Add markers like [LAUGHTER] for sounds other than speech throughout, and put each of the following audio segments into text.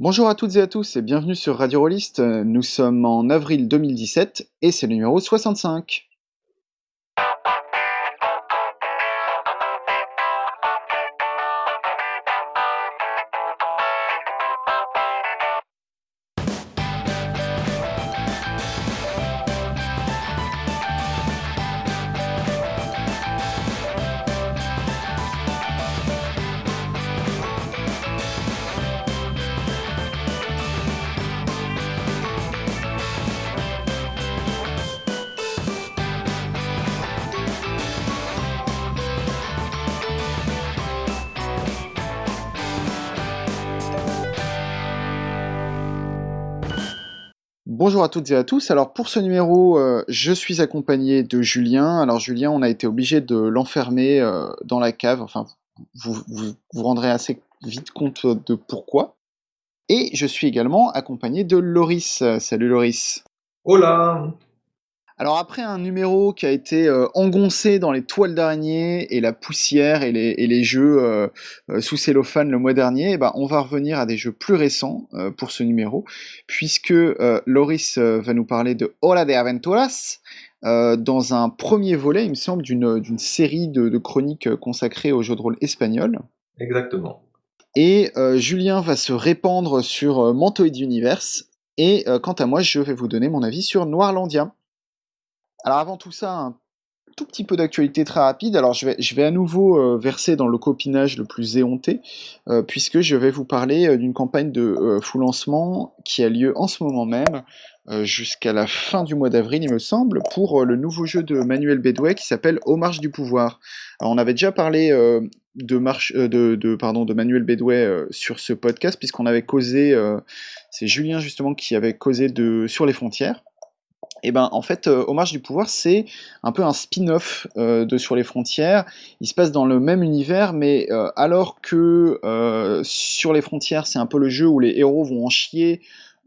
Bonjour à toutes et à tous et bienvenue sur Radio Rollist. Nous sommes en avril 2017 et c'est le numéro 65. À toutes et à tous. Alors pour ce numéro, euh, je suis accompagné de Julien. Alors Julien, on a été obligé de l'enfermer euh, dans la cave. Enfin, vous, vous vous rendrez assez vite compte de pourquoi. Et je suis également accompagné de Loris. Salut Loris. Hola Alors après un numéro qui a été euh, engoncé dans les toiles d'araignée et la poussière et les, et les jeux euh, euh, sous cellophane le mois dernier, eh ben, on va revenir à des jeux plus récents euh, pour ce numéro, puisque Loris va nous parler de Hora de Aventuras, euh, dans un premier volet, il me semble, d'une série de, de chroniques consacrées aux jeux de rôle espagnols. Exactement. Et euh, Julien va se répandre sur euh, Mantoid Universe. Et quant à moi, je vais vous donner mon avis sur Noirlandia. Alors avant tout ça, un tout petit peu d'actualité très rapide. Alors je vais, je vais à nouveau euh, verser dans le copinage le plus éhonté, euh, puisque je vais vous parler euh, d'une campagne de full lancement qui a lieu en ce moment même, jusqu'à la fin du mois d'avril, il me semble, pour le nouveau jeu de Manuel Bedouet qui s'appelle Aux marches du pouvoir. Alors on avait déjà parlé de, marche, de, de, pardon, de Manuel Bedouet euh, sur ce podcast, puisqu'on avait causé, c'est Julien justement qui avait causé de Sur les frontières. Et ben en fait, euh, Aux marches du pouvoir, c'est un peu un spin-off euh, de Sur les frontières. Il se passe dans le même univers, mais euh, alors que euh, Sur les frontières, c'est un peu le jeu où les héros vont en chier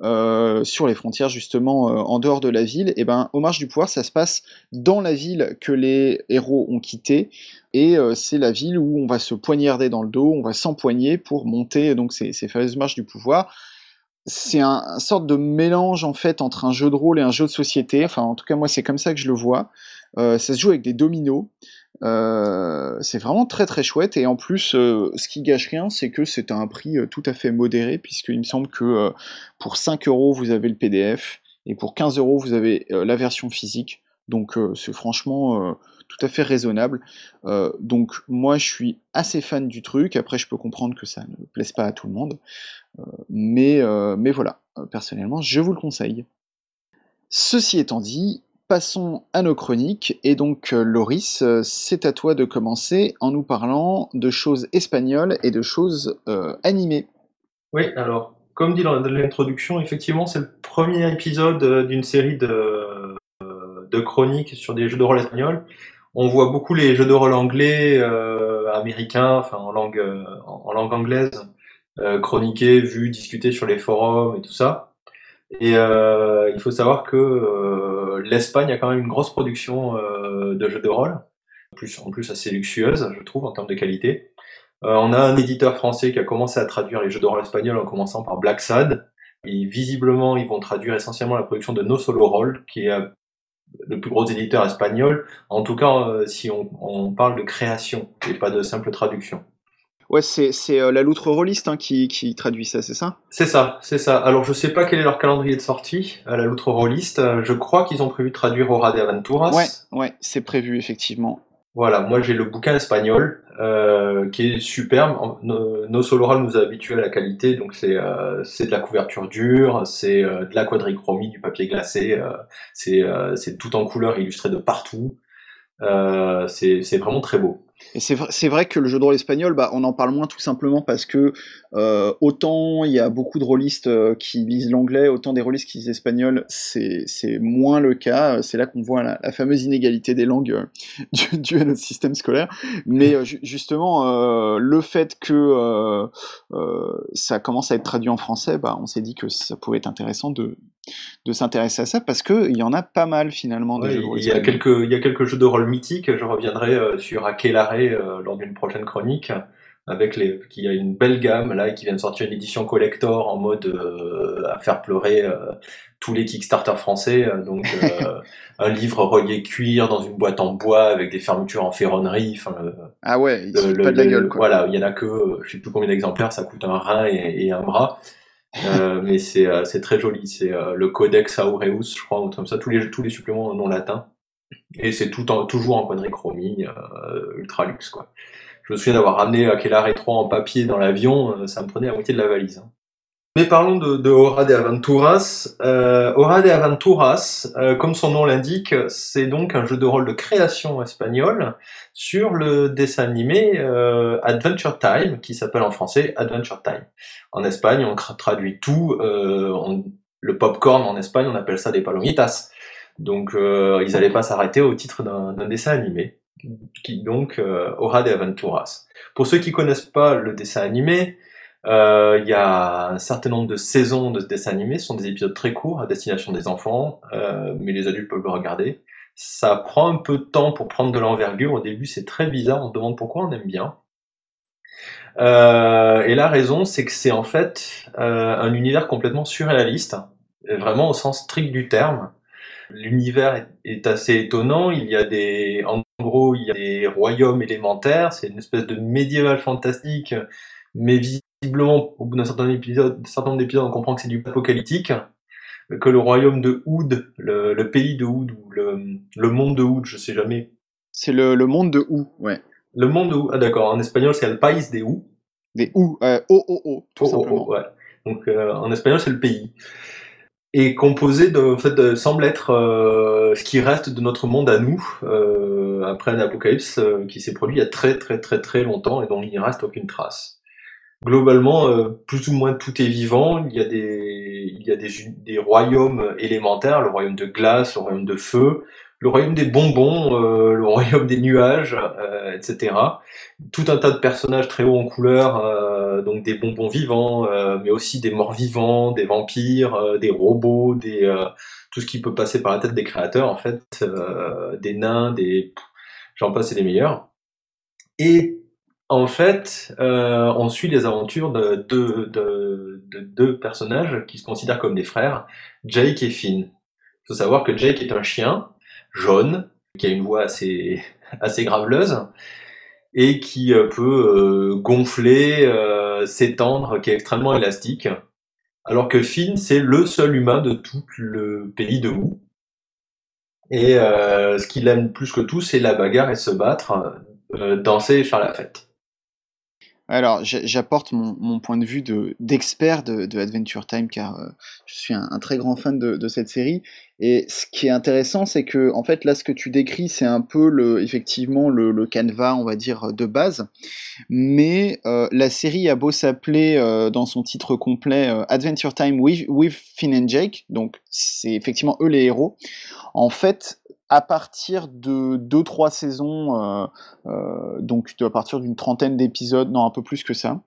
euh, sur les frontières justement euh, en dehors de la ville, et ben Aux marches du pouvoir, ça se passe dans la ville que les héros ont quittée, et euh, c'est la ville où on va se poignarder dans le dos, on va s'empoigner pour monter donc ces, ces fameuses marches du pouvoir c'est un, sorte de mélange en fait entre un jeu de rôle et un jeu de société. Enfin, en tout cas, moi, c'est comme ça que je le vois. Euh, ça se joue avec des dominos. Euh, c'est vraiment très très chouette. Et en plus, euh, ce qui gâche rien, c'est que c'est un prix euh, tout à fait modéré, puisqu'il me semble que pour 5 euros, vous avez le PDF, et pour 15 euros, vous avez la version physique. Donc, c'est franchement tout à fait raisonnable. Euh, donc, moi, je suis assez fan du truc. Après, je peux comprendre que ça ne plaise pas à tout le monde. Euh, mais, euh, mais voilà, personnellement, je vous le conseille. Ceci étant dit, passons à nos chroniques. Et donc, Loris, c'est à toi de commencer en nous parlant de choses espagnoles et de choses animées. Oui, alors, comme dit dans l'introduction, effectivement, c'est le premier épisode d'une série de, de chroniques sur des jeux de rôle espagnols. On voit beaucoup les jeux de rôle anglais, euh, américains, enfin en langue, euh, en, langue anglaise, euh, chroniqués, vus, discutés sur les forums et tout ça. Et euh, il faut savoir que l'Espagne a quand même une grosse production de jeux de rôle, en plus, en plus assez luxueuse, je trouve, en termes de qualité. On a un éditeur français qui a commencé à traduire les jeux de rôle espagnols en commençant par Black Sad. Et visiblement, ils vont traduire essentiellement la production de No Solo Roll, qui est le plus gros éditeur espagnol. En tout cas, euh, si on, on parle de création et pas de simple traduction. Ouais, c'est euh, la loutre rôliste hein, qui, qui traduit ça, c'est ça? C'est ça, c'est ça. Alors, je sais pas quel est leur calendrier de sortie à la loutre rolliste. Euh, Je crois qu'ils ont prévu de traduire Hora de Aventuras. Ouais, ouais, c'est prévu, effectivement. Voilà, moi j'ai le bouquin espagnol euh, qui est superbe. En- No, No Solo Roll nous a habitués à la qualité, donc c'est euh, de la couverture dure, c'est euh, de la quadrichromie, du papier glacé, euh, c'est tout en couleur illustré de partout. C'est vraiment très beau. Et c'est vrai, que le jeu de rôle espagnol, bah, on en parle moins tout simplement parce que euh, autant il y a beaucoup de rôlistes euh, qui lisent l'anglais, autant des rôlistes qui lisent l'espagnol, c'est moins le cas. C'est là qu'on voit la, fameuse inégalité des langues euh, [LAUGHS] due à notre système scolaire. Mais ju- justement, le fait que ça commence à être traduit en français, bah, on s'est dit que ça pouvait être intéressant de, de s'intéresser à ça parce qu'il y en a pas mal finalement Ouais, jeux de rôle il y a quelques il y a quelques jeux de rôle mythiques. Je reviendrai euh, sur Aquelarre euh, lors d'une prochaine chronique. avec les, qui a une belle gamme là et qui vient de sortir une édition collector en mode euh, à faire pleurer euh, tous les Kickstarter français. euh, donc [LAUGHS] un livre relié cuir dans une boîte en bois avec des fermetures en ferronnerie. Enfin, le- Ah ouais, il le- le- pas de la le- gueule, quoi. Voilà, il y en a que je sais plus combien d'exemplaires, ça coûte un rein et, et un bras. Euh, mais c'est euh, très joli. C'est euh, le Codex Aureus, je crois, ou comme ça. Tous les tous les suppléments en nom latin. Et c'est tout en, toujours en quadrichromie, euh, ultra luxe quoi. Je me souviens d'avoir ramené Aquelarre et 3 en papier dans l'avion, euh, ça me prenait la moitié de la valise. hein. Mais parlons de, de Hora de Aventuras. Euh, Hora de Aventuras, euh, comme son nom l'indique, c'est donc un jeu de rôle de création espagnole sur le dessin animé euh, Adventure Time, qui s'appelle en français Adventure Time. En Espagne, on tra- traduit tout. euh, on- le popcorn en Espagne, on appelle ça des palomitas. Donc, euh, ils n'allaient pas s'arrêter au titre d'un dessin animé, qui donc euh, Hora de Aventuras. Pour ceux qui connaissent pas le dessin animé, euh, il y a un certain nombre de saisons de ce dessin animé, ce sont des épisodes très courts à destination des enfants, euh, mais les adultes peuvent le regarder. Ça prend un peu de temps pour prendre de l'envergure. Au début, c'est très bizarre. On se demande pourquoi on aime bien. Euh, et la raison, c'est que c'est en fait euh, un univers complètement surréaliste, vraiment au sens strict du terme. L'univers est, assez étonnant. Il y a des, en gros, il y a des royaumes élémentaires. C'est une espèce de médiéval fantastique, mais visiblement, au bout d'un certain épisode, certain nombre d'épisodes, on comprend que c'est du apocalyptique. Que le royaume de Oud, le, le pays de Oud ou le, le monde de Oud, je sais jamais. C'est le, le monde de Ou, ouais. Le monde de Oud, ah d'accord. En espagnol, c'est El País de Oud. Des Ou, euh, O-O-O, tout Oh, oh, simplement. oh, ouais. Donc euh, en espagnol c'est le pays. Et composé de, en fait, de- semble être euh, ce qui reste de notre monde à nous euh, après un apocalypse qui s'est produit il y a très très très très longtemps et dont il n'y reste aucune trace. Globalement, euh, plus ou moins tout est vivant. Il y a des il y a des, des royaumes élémentaires, le royaume de glace, le royaume de feu, le royaume des bonbons, euh, le royaume des nuages, euh, etc tout un tas de personnages très hauts en couleur, donc des bonbons vivants, mais aussi des morts vivants, des vampires, des robots, des tout ce qui peut passer par la tête des créateurs en fait, des nains, des j'en passe et des meilleurs. Et en fait, euh, on suit les aventures de deux de, de personnages qui se considèrent comme des frères, Jake et Finn. Il faut savoir que Jake est un chien jaune qui a une voix assez [LAUGHS] assez graveleuse et qui euh, peut euh, gonfler, euh, s'étendre, qui est extrêmement élastique. Alors que Finn, c'est le seul humain de tout le pays de Wu. Et euh, ce qu'il aime plus que tout, c'est la bagarre et se battre, euh, danser et faire la fête. Alors, j'a- j'apporte mon, point de vue de- d'expert de, Adventure Time, car euh, je suis un, très grand fan de, cette série. Et ce qui est intéressant, c'est que, en fait, là, ce que tu décris, c'est un peu, effectivement, le, canevas, on va dire, de base. Mais euh, la série a beau s'appeler, euh, dans son titre complet, Adventure Time with, with Finn and Jake, donc c'est effectivement eux les héros. En fait, à partir de 2-3 saisons, euh, euh, donc à partir d'une trentaine d'épisodes, non un peu plus que ça,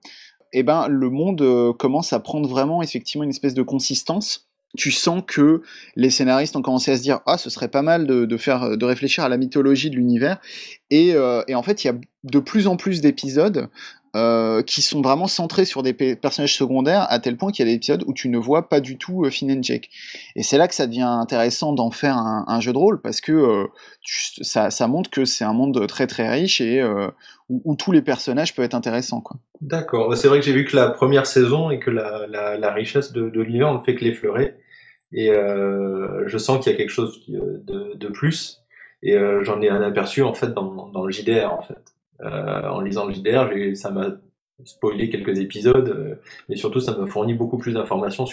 et ben le monde euh, commence à prendre vraiment effectivement une espèce de consistance. Tu sens que les scénaristes ont commencé à se dire ah ce serait pas mal de, faire de réfléchir à la mythologie de l'univers et en fait il y a de plus en plus d'épisodes euh, qui sont vraiment centrés sur des pe- personnages secondaires à tel point qu'il y a des épisodes où tu ne vois pas du tout euh, Finn and Jake. Et c'est là que ça devient intéressant d'en faire un, jeu de rôle parce que euh, ça, montre que c'est un monde très très riche et euh, où, tous les personnages peuvent être intéressants. D'accord. Bah, C'est vrai que j'ai vu que la première saison et que la, richesse de, de l'univers ne fait que l'effleurer. Et je sens qu'il y a quelque chose de, plus. Et j'en ai un aperçu en fait dans, dans le JDR en fait. Euh, en lisant le JDR, ça m'a spoilé quelques épisodes, euh, mais surtout ça m'a fourni beaucoup plus d'informations euh,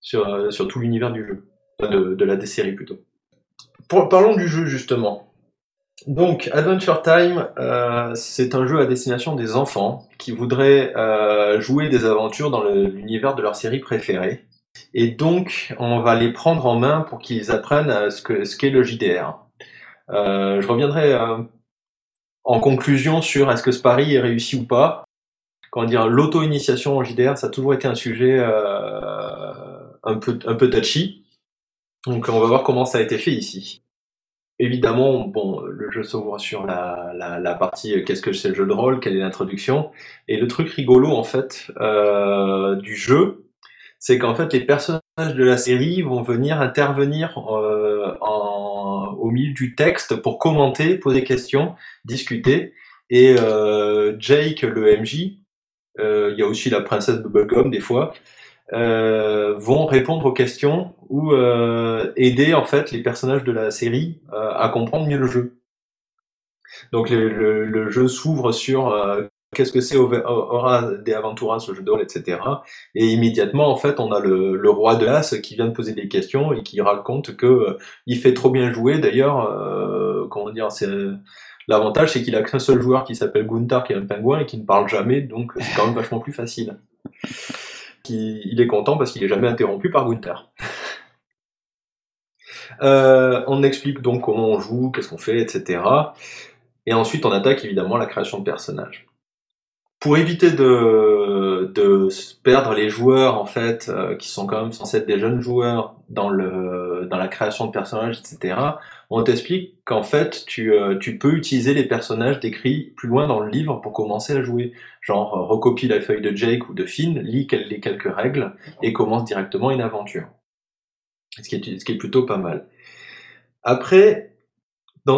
sur, tout l'univers du jeu, de, la des séries plutôt. Parlons du jeu justement. Donc, Adventure Time, c'est un jeu à destination des enfants qui voudraient jouer des aventures dans l'univers de leur série préférée. Et donc, on va les prendre en main pour qu'ils apprennent ce que ce qu'est le JDR. Je reviendrai en conclusion sur est-ce que ce pari est réussi ou pas. Comment dire, l'auto-initiation en JDR, ça a toujours été un sujet euh, un peu un peu touchy. Donc, on va voir comment ça a été fait ici. évidemment, bon, le jeu s'ouvre sur la, la, la partie euh, qu'est-ce que c'est le jeu de rôle, quelle est l'introduction. Et le truc rigolo, en fait, euh, du jeu, c'est qu'en fait, les personnages de la série vont venir intervenir euh, en, au milieu du texte pour commenter, poser des questions, discuter. Et euh, Jake, le MJ, euh, il y a aussi la princesse Bubblegum des fois, euh, vont répondre aux questions ou euh, aider en fait les personnages de la série à comprendre mieux le jeu. Donc le, le, le jeu s'ouvre sur qu'est-ce que c'est Aura des Aventuras, ce jeu de rôle, etc. Et immédiatement en fait on a le, le roi de l'as qui vient de poser des questions et qui raconte que euh, il fait trop bien jouer. D'ailleurs, euh, comment dire, c'est L'avantage, c'est qu'il a qu'un seul joueur qui s'appelle Gunther, qui est un pingouin et qui ne parle jamais, donc c'est quand même vachement plus facile. Il est content parce qu'il est jamais interrompu par Gunther. [LAUGHS] Euh, on explique donc comment on joue, qu'est-ce qu'on fait, etc. Et ensuite, on attaque évidemment la création de personnages. Pour éviter de, de perdre les joueurs en fait, euh, qui sont quand même censés être des jeunes joueurs dans le dans la création de personnages, etc. On t'explique qu'en fait, tu, euh, tu peux utiliser les personnages décrits plus loin dans le livre pour commencer à jouer. Genre, euh, recopie la feuille de Jake ou de Finn, lit les quelques règles et commence directement une aventure. Ce qui est, ce qui est plutôt pas mal. Après,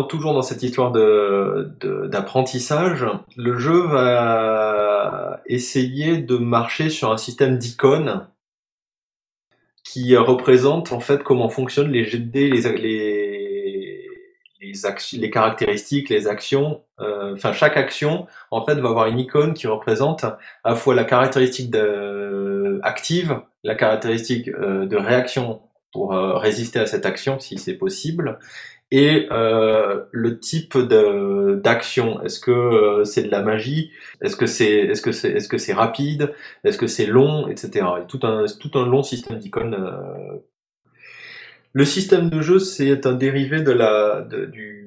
toujours dans cette histoire d'apprentissage, le jeu va essayer de marcher sur un système d'icônes qui représente en fait comment fonctionnent les jets les, caractéristiques, les actions. Euh, Enfin, chaque action en fait va avoir une icône qui représente à la fois la caractéristique active, la caractéristique euh, de réaction pour euh, résister à cette action si c'est possible, et euh, le type d'action. Est-ce que euh, c'est de la magie? Est-ce que c'est est-ce que c'est est-ce que c'est rapide? Est-ce que c'est long, etc. Et tout un tout un long système d'icônes. euh. Le système de jeu, c'est un dérivé de la du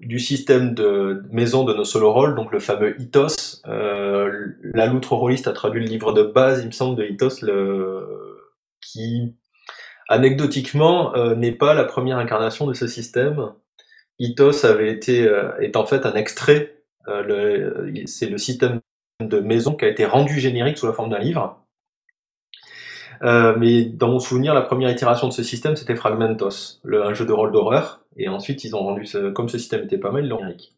du système de maison de nos solo rôles, donc le fameux Ethos. Euh, la loutre rôliste a traduit le livre de base, il me semble, de Ethos, le, qui anecdotiquement euh, n'est pas la première incarnation de ce système. Ethos avait été euh, est en fait un extrait. euh, c'est le système de maison qui a été rendu générique sous la forme d'un livre. Euh, mais dans mon souvenir, la première itération de ce système, c'était Fragmentos, le, un jeu de rôle d'horreur. Et ensuite, ils ont rendu ce, comme ce système était pas mal, ils l'ont générique.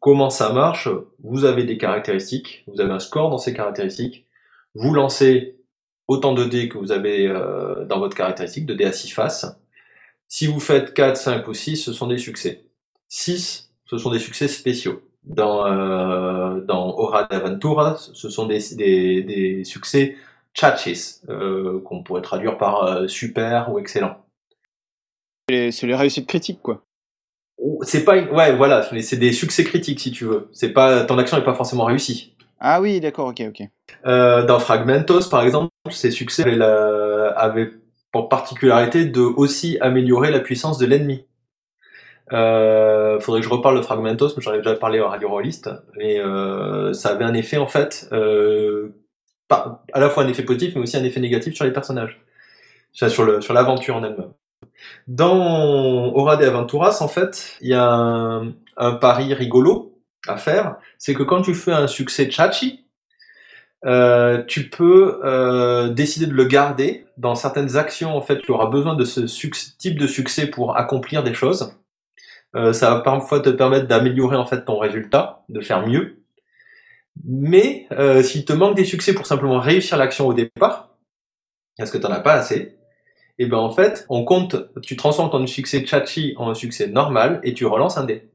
Comment ça marche? Vous avez des caractéristiques, vous avez un score dans ces caractéristiques. Vous lancez autant de dés que vous avez euh, dans votre caractéristique, de dés à 6 faces. Si vous faites 4, 5 ou 6, ce sont des succès. 6, ce sont des succès spéciaux. Dans, euh, dans Hora d'Aventura, ce sont des, des, des succès chachis, euh, qu'on pourrait traduire par euh, super ou excellent. C'est les réussites critiques, quoi. C'est pas, une- ouais, voilà, mais c'est des succès critiques si tu veux. C'est pas, ton action n'est pas forcément réussie. Ah oui, d'accord, ok, ok. Euh, dans Fragmentos, par exemple, ces succès avaient, la- avaient pour particularité de aussi améliorer la puissance de l'ennemi. Euh, faudrait que je reparle de Fragmentos, mais j'en ai déjà parlé en Radio Rolliste, mais euh, ça avait un effet en fait, euh, pas- à la fois un effet positif, mais aussi un effet négatif sur les personnages, sur le sur l'aventure en elle-même. Dans Hora de Aventuras, en fait, il y a un, un pari rigolo à faire, c'est que quand tu fais un succès chachi, euh, tu peux euh, décider de le garder dans certaines actions. En fait, tu auras besoin de ce type de succès pour accomplir des choses. Euh, ça va parfois te permettre d'améliorer en fait ton résultat, de faire mieux. Mais s'il te manque des succès pour simplement réussir l'action au départ, parce que tu n'en as pas assez, et ben en fait, on compte, tu transformes ton succès chachi en un succès normal et tu relances un dé.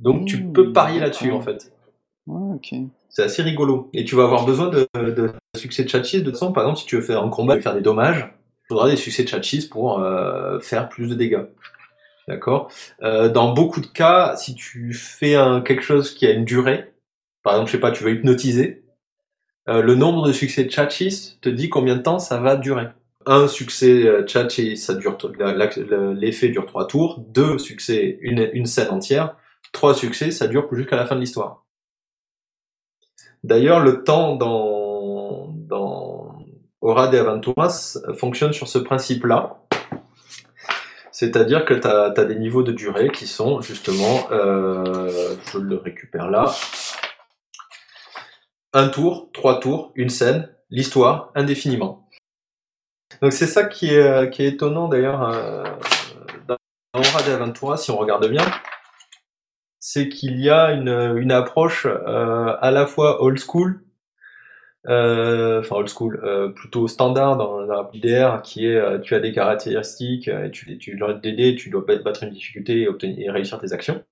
Donc tu peux parier là-dessus en fait. Ouais, ok. C'est assez rigolo. Et tu vas avoir besoin de, de succès de chachis de toute façon. Par exemple, si tu veux faire un combat et faire des dommages, il faudra des succès de chachis pour euh, faire plus de dégâts. D'accord? Euh, Dans beaucoup de cas, si tu fais un, quelque chose qui a une durée, par exemple, je sais pas, tu veux hypnotiser, euh, le nombre de succès de chachis te dit combien de temps ça va durer. Un succès euh, chachi, ça dure l'effet dure trois tours. Deux succès, une, une scène entière. Trois succès, ça dure jusqu'à la fin de l'histoire. D'ailleurs, le temps dans, dans Hora de Aventuras fonctionne sur ce principe-là. C'est-à-dire que tu as, des niveaux de durée qui sont justement, euh, je le récupère là, un tour, trois tours, une scène, l'histoire, indéfiniment. Donc c'est ça qui est, qui est étonnant d'ailleurs euh, dans Hora de Aventura, si on regarde bien, c'est qu'il y a une, une approche euh, à la fois old school euh, enfin old school, euh, plutôt standard dans la PDR, qui est tu as des caractéristiques, tu, tu dois t'aider, tu dois battre une difficulté et, obtenir, et réussir tes actions.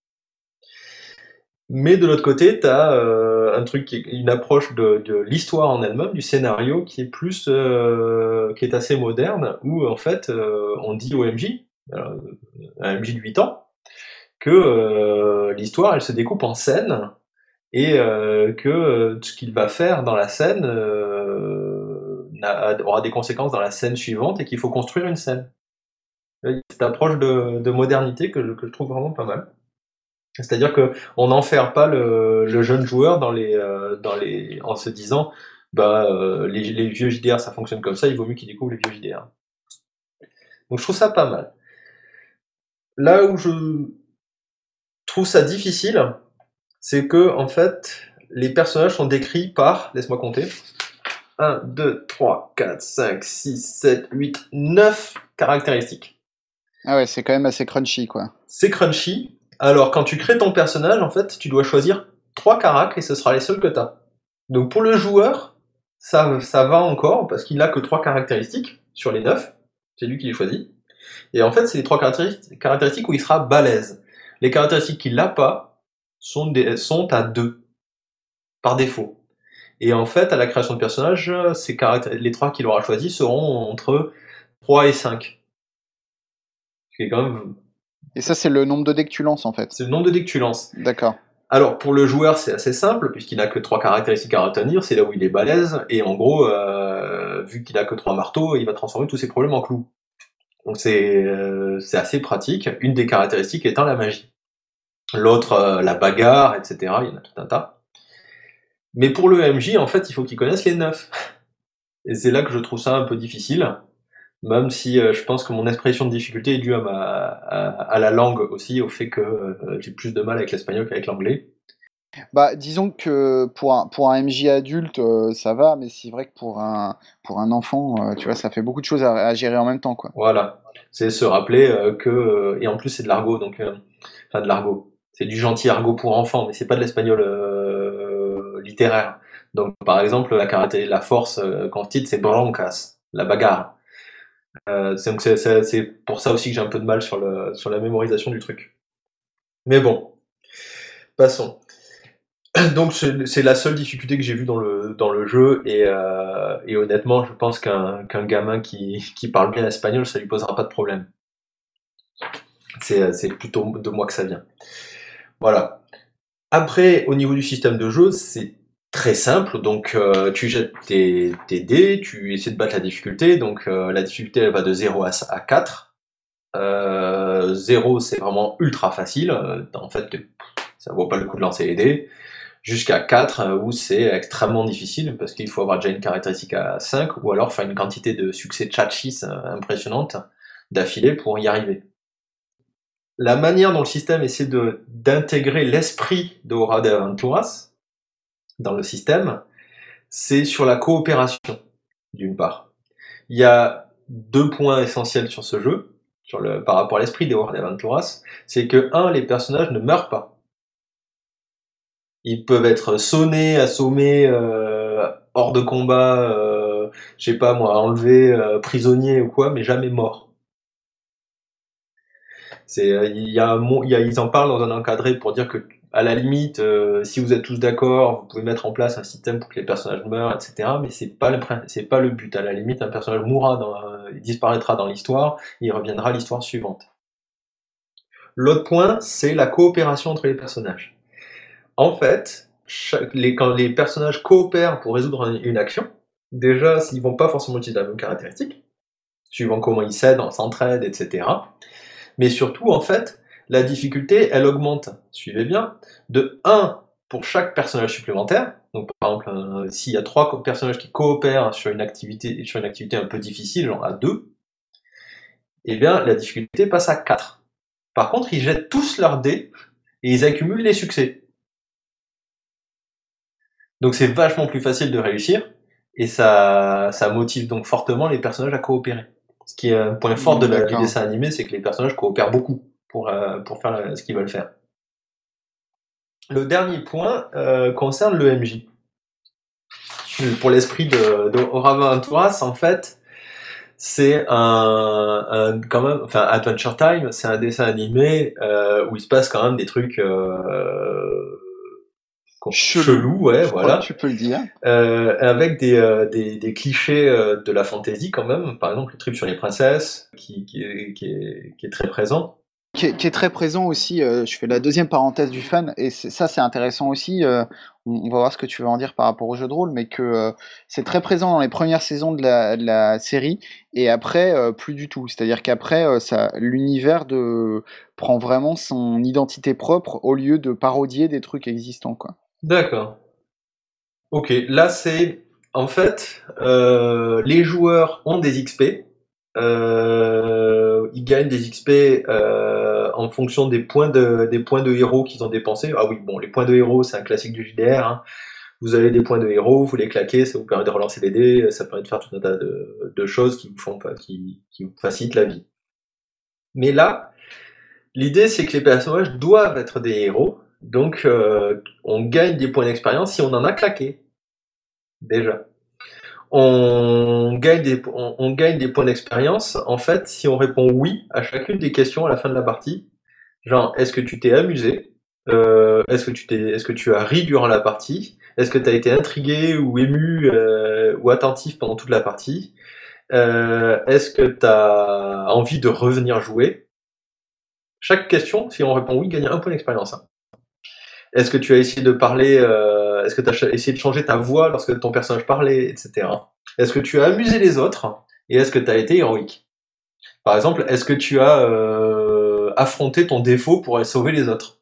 Mais de l'autre côté, tu as un truc, une approche de, de l'histoire en elle-même, du scénario, qui est plus, qui est assez moderne, où en fait, on dit au MJ, un MJ de 8 ans, que l'histoire, elle se découpe en scènes et euh, que euh, ce qu'il va faire dans la scène euh, aura des conséquences dans la scène suivante et qu'il faut construire une scène. Cette approche de, de modernité que je, trouve vraiment pas mal. C'est-à-dire que on n'enferme pas le, jeune joueur dans en se disant bah les, les, vieux JDR ça fonctionne comme ça, il vaut mieux qu'il découvre les vieux JDR. Donc je trouve ça pas mal. Là où je trouve ça difficile, c'est que, en fait, les personnages sont décrits par, laisse-moi compter, 1, 2, 3, 4, 5, 6, 7, 8, 9 caractéristiques. Ah ouais, c'est quand même assez crunchy, quoi. C'est crunchy. Alors, quand tu crées ton personnage, en fait, tu dois choisir 3 caracs et ce sera les seuls que tu as. Donc, pour le joueur, ça, ça va encore parce qu'il n'a que 3 caractéristiques sur les 9. C'est lui qui les choisit. Et en fait, c'est les 3 caractéristiques où il sera balèze. Les caractéristiques qu'il n'a pas, sont, des, sont à 2 par défaut. Et en fait, à la création de personnage, ces les trois qu'il aura choisis seront entre 3 et 5. quand même... Et ça, c'est le nombre de dés que tu lances, en fait C'est le nombre de dés que tu lances. D'accord. Alors, pour le joueur, c'est assez simple, puisqu'il n'a que trois caractéristiques à retenir, c'est là où il est balèze, et en gros, euh, vu qu'il a que trois marteaux, il va transformer tous ses problèmes en clous. Donc c'est euh, assez pratique, une des caractéristiques étant la magie l'autre euh, la bagarre, etc. Il y en a tout un tas. Mais pour le MJ, en fait, il faut qu'il connaisse les neuf. Et c'est là que je trouve ça un peu difficile, même si euh, je pense que mon expression de difficulté est due à, ma, à, la langue aussi, au fait que euh, j'ai plus de mal avec l'espagnol qu'avec l'anglais. Bah, disons que pour un, pour un MJ adulte, ça va, mais c'est vrai que pour un, pour un enfant, tu vois, ça fait beaucoup de choses à, gérer en même temps, quoi. Voilà. C'est se rappeler que, et en plus c'est de l'argot, donc, enfin de l'argot c'est du gentil argot pour enfants, mais c'est pas de l'espagnol euh, littéraire. Donc, par exemple, la force euh, titre, c'est broncas, la bagarre. Euh, c'est pour ça aussi que j'ai un peu de mal sur, la mémorisation du truc. Mais bon, passons. [CLEARS THROAT] Donc c'est la seule difficulté que j'ai vue dans le, jeu et, euh, et honnêtement je pense qu'un gamin qui, qui parle bien espagnol ça lui posera pas de problème. C'est plutôt de moi que ça vient. Voilà. Après, au niveau du système de jeu, c'est très simple. Donc, euh, tu jettes tes, dés, tu essaies de battre la difficulté. Donc, euh, la difficulté, elle va de 0 à, 4. 0, euh, c'est vraiment ultra facile. En fait, ça vaut pas le coup de lancer les dés. Jusqu'à 4, où c'est extrêmement difficile, parce qu'il faut avoir déjà une caractéristique à 5, ou alors faire une quantité de succès tchachis impressionnante d'affilée pour y arriver la manière dont le système essaie d'intégrer l'esprit de de Aventuras dans le système, c'est sur la coopération, d'une part. Il y a deux points essentiels sur ce jeu, sur le, par rapport à l'esprit de Hora de Aventuras, c'est que, un, les personnages ne meurent pas. Ils peuvent être sonnés, assommés, euh, hors de combat, euh, je sais pas moi, enlevés, euh, prisonniers ou quoi, mais jamais morts. Euh, il ils en parlent dans un encadré pour dire que, à la limite, euh, si vous êtes tous d'accord, vous pouvez mettre en place un système pour que les personnages meurent, etc. Mais c'est pas le, pas le but. À la limite, un personnage mourra, euh, disparaîtra dans l'histoire, il reviendra à l'histoire suivante. L'autre point, c'est la coopération entre les personnages. En fait, quand les personnages coopèrent pour résoudre une action, déjà, ils vont pas forcément utiliser la même caractéristique, suivant comment ils s'aident, s'entraident, etc. Mais surtout, en fait, la difficulté, elle augmente, suivez bien, de 1 pour chaque personnage supplémentaire. Donc, par exemple, s'il y a trois personnages qui coopèrent sur une activité, sur une activité un peu difficile, genre à 2, eh bien la difficulté passe à 4. Par contre, ils jettent tous leurs dés et ils accumulent les succès. Donc c'est vachement plus facile de réussir et ça, ça motive donc fortement les personnages à coopérer. Ce qui est un point fort de la, du dessin animé, c'est que les personnages coopèrent beaucoup pour, euh, pour faire ce qu'ils veulent faire. Le dernier point euh, concerne le MJ. Pour l'esprit de, de Aventuras, en fait, c'est un, un, quand même, enfin Adventure Time, c'est un dessin animé euh, où il se passe quand même des trucs chelous, ouais, voilà. Tu peux le dire. Euh, avec des, euh, des, des, clichés euh, de la fantasy quand même. Par exemple, le trip sur les princesses, qui, qui, est, qui, est, qui est très présent qui est, très présent aussi. Je fais la deuxième parenthèse du fan, et ça, c'est intéressant aussi. On, va voir ce que tu veux en dire par rapport au jeu de rôle, mais que c'est très présent dans les premières saisons de la, de la série, et après, plus du tout. C'est-à-dire qu'après, ça, l'univers de prend vraiment son identité propre au lieu de parodier des trucs existants, quoi. D'accord. Ok, là c'est en fait les joueurs ont des XP euh, ils gagnent des XP euh, en fonction des points de, des points de héros qu'ils ont dépensés. Ah oui, bon, les points de héros, c'est un classique du JDR. Hein. Vous avez des points de héros, vous les claquez, ça vous permet de relancer les dés, ça permet de faire tout un tas de, de choses qui vous font qui, qui vous facilitent la vie. Mais là, l'idée c'est que les personnages doivent être des héros, donc euh, on gagne des points d'expérience si on en a claqué déjà on gagne des, points d'expérience, en fait, si on répond oui à chacune des questions à la fin de la partie. Genre, est-ce que tu t'es amusé? Euh, Est-ce que tu as ri durant la partie? Est-ce que tu as été intrigué ou ému euh, ou attentif pendant toute la partie? Est-ce que tu as envie de revenir jouer? Chaque question, si on répond oui, gagne un point d'expérience. Hein. Est-ce que tu as essayé de parler euh, est-ce que tu as essayé de changer ta voix lorsque ton personnage parlait, etc. Est-ce que tu as amusé les autres et est-ce que tu as été héroïque? Par exemple, est-ce que tu as euh, affronté ton défaut pour sauver les autres?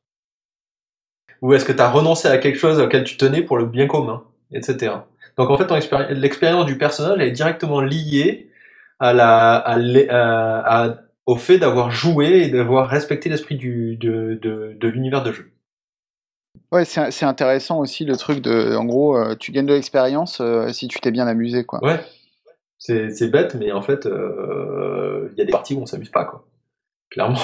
Ou est-ce que tu as renoncé à quelque chose auquel tu tenais pour le bien commun, etc. Donc en fait, l'expérience du personnage est directement liée au fait d'avoir joué et d'avoir respecté l'esprit de l'univers de jeu. Ouais, c'est intéressant aussi le truc de, en gros, euh, tu gagnes de l'expérience euh, si tu t'es bien amusé, quoi. Ouais, c'est bête, mais en fait, euh, il y a des parties où on s'amuse pas, quoi. Clairement.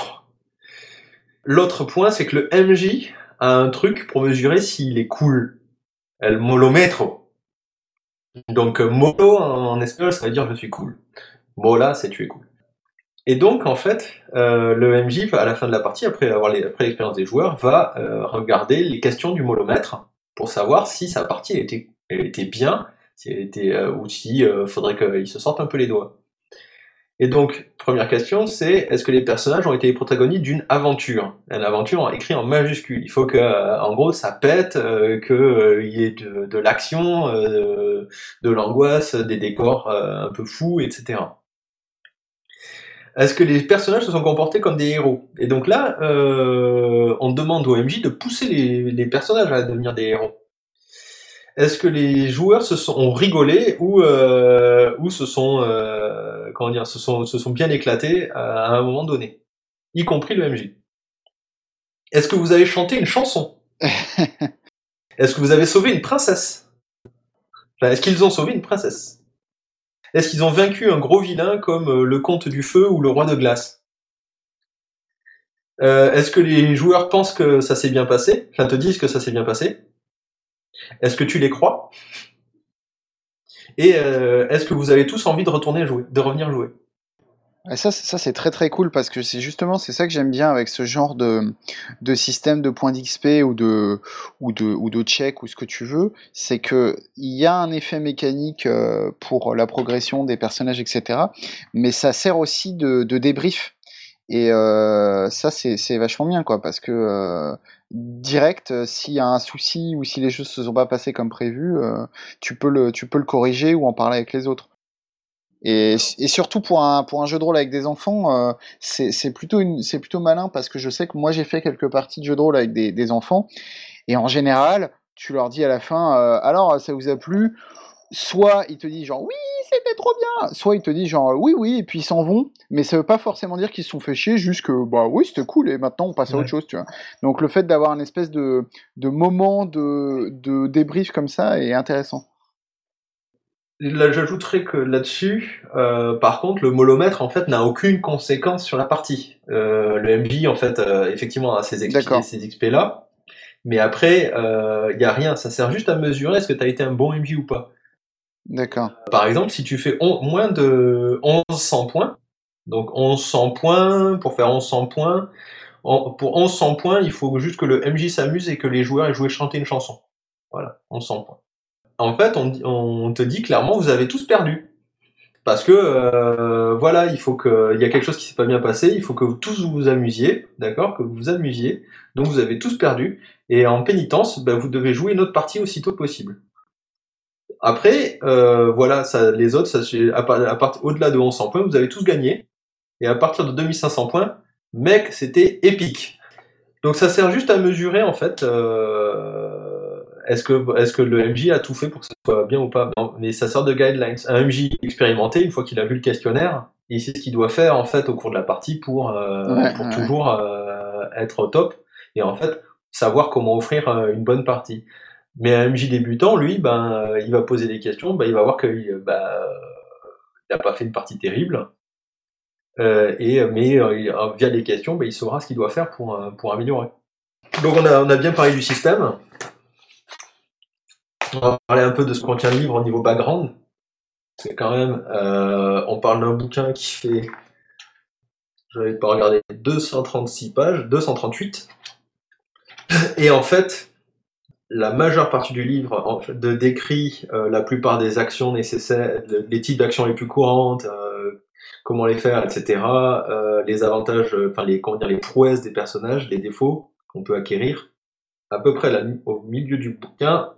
L'autre point, c'est que le MJ a un truc pour mesurer s'il est cool. El molomètre. Donc, molo en espagnol, ça veut dire je suis cool. Mola, c'est tu es cool. Et donc, en fait, euh, le MJ, à la fin de la partie, après avoir l'expérience des joueurs, va euh, regarder les questions du molomètre pour savoir si sa partie était, était bien, si elle était, euh, ou si euh, faudrait qu'il se sorte un peu les doigts. Et donc, première question, c'est est-ce que les personnages ont été les protagonistes d'une aventure? Une aventure écrite en majuscule. Il faut que, en gros, ça pète, qu'il y ait de, de l'action, de l'angoisse, des décors un peu fous, etc est-ce que les personnages se sont comportés comme des héros Et donc là, euh, on demande au MJ de pousser les, personnages à devenir des héros. Est-ce que les joueurs se sont ont rigolé ou euh, ou se sont euh, comment dire se sont se sont bien éclatés à, un moment donné, y compris le MJ. Est-ce que vous avez chanté une chanson? [LAUGHS] Est-ce que vous avez sauvé une princesse? Est-ce qu'ils ont sauvé une princesse? Est-ce qu'ils ont vaincu un gros vilain comme euh, le comte du feu ou le roi de glace? Euh, Est-ce que les joueurs pensent que ça s'est bien passé? Enfin, te disent que ça s'est bien passé. Est-ce que tu les crois? Et euh, est-ce que vous avez tous envie de retourner jouer, de revenir jouer? Et ça, ça c'est très très cool parce que c'est justement c'est ça que j'aime bien avec ce genre de, de système de points d'XP ou de ou de ou de check ou ce que tu veux, c'est que il y a un effet mécanique euh, pour la progression des personnages etc. Mais ça sert aussi de, de débrief et euh, ça c'est vachement bien quoi parce que euh, direct s'il y a un souci ou si les choses se sont pas passées comme prévu, tu peux le tu peux le corriger ou en parler avec les autres. Et, et, surtout pour un, pour un jeu de rôle avec des enfants, euh, c'est plutôt, plutôt malin parce que je sais que moi j'ai fait quelques parties de jeu de rôle avec des, des enfants. Et en général, tu leur dis à la fin euh, alors ça vous a plu? Soit il te dit genre oui c'était trop bien, soit il te dit genre oui oui et puis ils s'en vont, mais ça veut pas forcément dire qu'ils se sont fait chier, juste que bah oui c'était cool et maintenant on passe à autre chose tu vois. Donc le fait d'avoir une espèce de, de moment de, de débrief comme ça est intéressant. Là, j'ajouterais que là-dessus, euh, par contre, le molomètre en fait n'a aucune conséquence sur la partie. Euh, le MJ en fait, euh, effectivement, a ses XP, ces XP là, mais après, il euh, y a rien. Ça sert juste à mesurer est-ce que tu as été un bon MJ ou pas. D'accord. Par exemple, si tu fais moins de 1100 points, donc 1100 points, pour faire 1100 points, pour 1100 points, il faut juste que le MJ s'amuse et que les joueurs aient joué chanter une chanson. Voilà, 1100 points. En fait, on, te dit clairement, vous avez tous perdu. Parce que euh, voilà, il faut que il y a quelque chose qui s'est pas bien passé, il faut que vous tous vous, amusiez, d'accord, que vous vous amusiez. Donc vous avez tous perdu et en pénitence, ben, vous devez jouer une autre partie aussitôt possible. Après, euh, voilà, les autres, au-delà de 1100 points, vous avez tous gagné. Et à partir de 2500 points, mec, c'était épique. Donc ça sert juste à mesurer en fait. Euh, est-ce que, le MJ a tout fait pour que ça soit bien ou pas? Non, mais ça sort de guidelines. Un MJ expérimenté, une fois qu'il a vu le questionnaire, il sait ce qu'il doit faire en fait au cours de la partie pour, euh, pour toujours euh, être au top et en fait savoir comment offrir euh, une bonne partie. Mais un MJ débutant, lui, ben, il va poser des questions, ben, il va voir qu'il ben, n'a pas fait une partie terrible. Euh, et, mais via les questions, ben, il saura ce qu'il doit faire pour, pour améliorer. Donc on a, on a bien parlé du système. On va parler un peu de ce qu'on tient le livre au niveau background. C'est quand même, euh, on parle d'un bouquin qui fait, je vais pas regarder, 236 pages, 238. Et en fait, la majeure partie du livre de décrit euh, la plupart des actions nécessaires, les types d'actions les plus courantes, euh, comment les faire, etc. Les avantages, enfin les, comment dire, les prouesses des personnages, les défauts qu'on peut acquérir. À peu près au milieu du bouquin,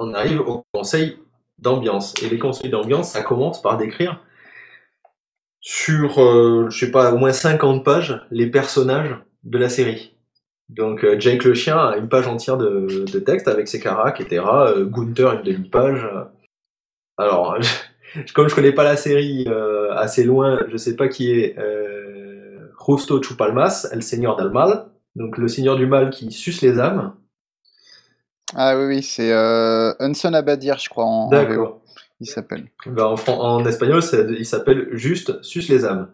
on arrive au conseil d'ambiance. Et les conseils d'ambiance, ça commence par décrire sur, je sais pas, au moins 50 pages les personnages de la série. Donc euh, Jake le chien a une page entière de, texte avec ses caras, etc. Euh, Gunther une demi-page. Alors, [LAUGHS] comme je connais pas la série euh, assez loin, je sais pas qui est euh, Justo Chupalmas, el Seigneur del Mal, donc le Seigneur du Mal qui suce les âmes. Ah oui, oui, c'est euh, Hunson Abadir, je crois, en, D'accord. Il s'appelle. Ben, en, en, espagnol, il s'appelle juste Suce les âmes.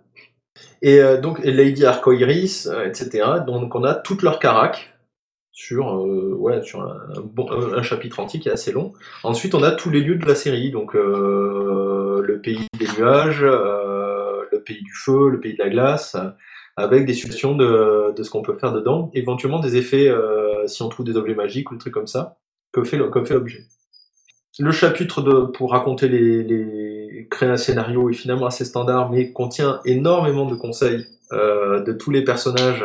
Et euh, donc Lady Arcoiris, euh, etc. Donc on a toutes leurs caracs sur, euh, ouais, sur un, bon, un, chapitre entier qui est assez long. Ensuite, on a tous les lieux de la série, donc le pays des nuages, le pays du feu, le pays de la glace, avec des suggestions de, de ce qu'on peut faire dedans, éventuellement des effets si on trouve des objets magiques ou des trucs comme ça, que fait, que l'objet. Le chapitre pour raconter les, créer un scénario est finalement assez standard, mais contient énormément de conseils euh, de tous les personnages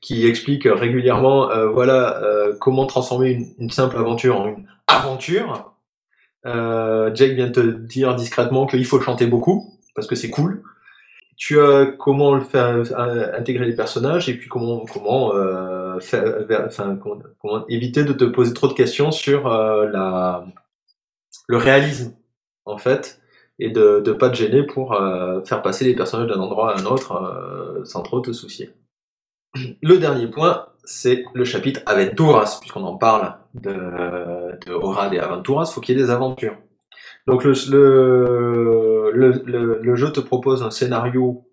qui expliquent régulièrement, euh, voilà, euh, comment transformer une, simple aventure en une aventure. Euh, Jake vient te dire discrètement qu'il faut chanter beaucoup parce que c'est cool tu as comment le faire euh, intégrer les personnages et puis comment comment, euh, faire, éviter de te poser trop de questions sur euh, le réalisme en fait et de ne pas te gêner pour faire passer les personnages d'un endroit à un autre sans trop te soucier. Le dernier point, c'est le chapitre Aventuras, puisqu'on en parle de, de et Aventuras, faut qu'il y ait des aventures. Donc le, le, jeu te propose un scénario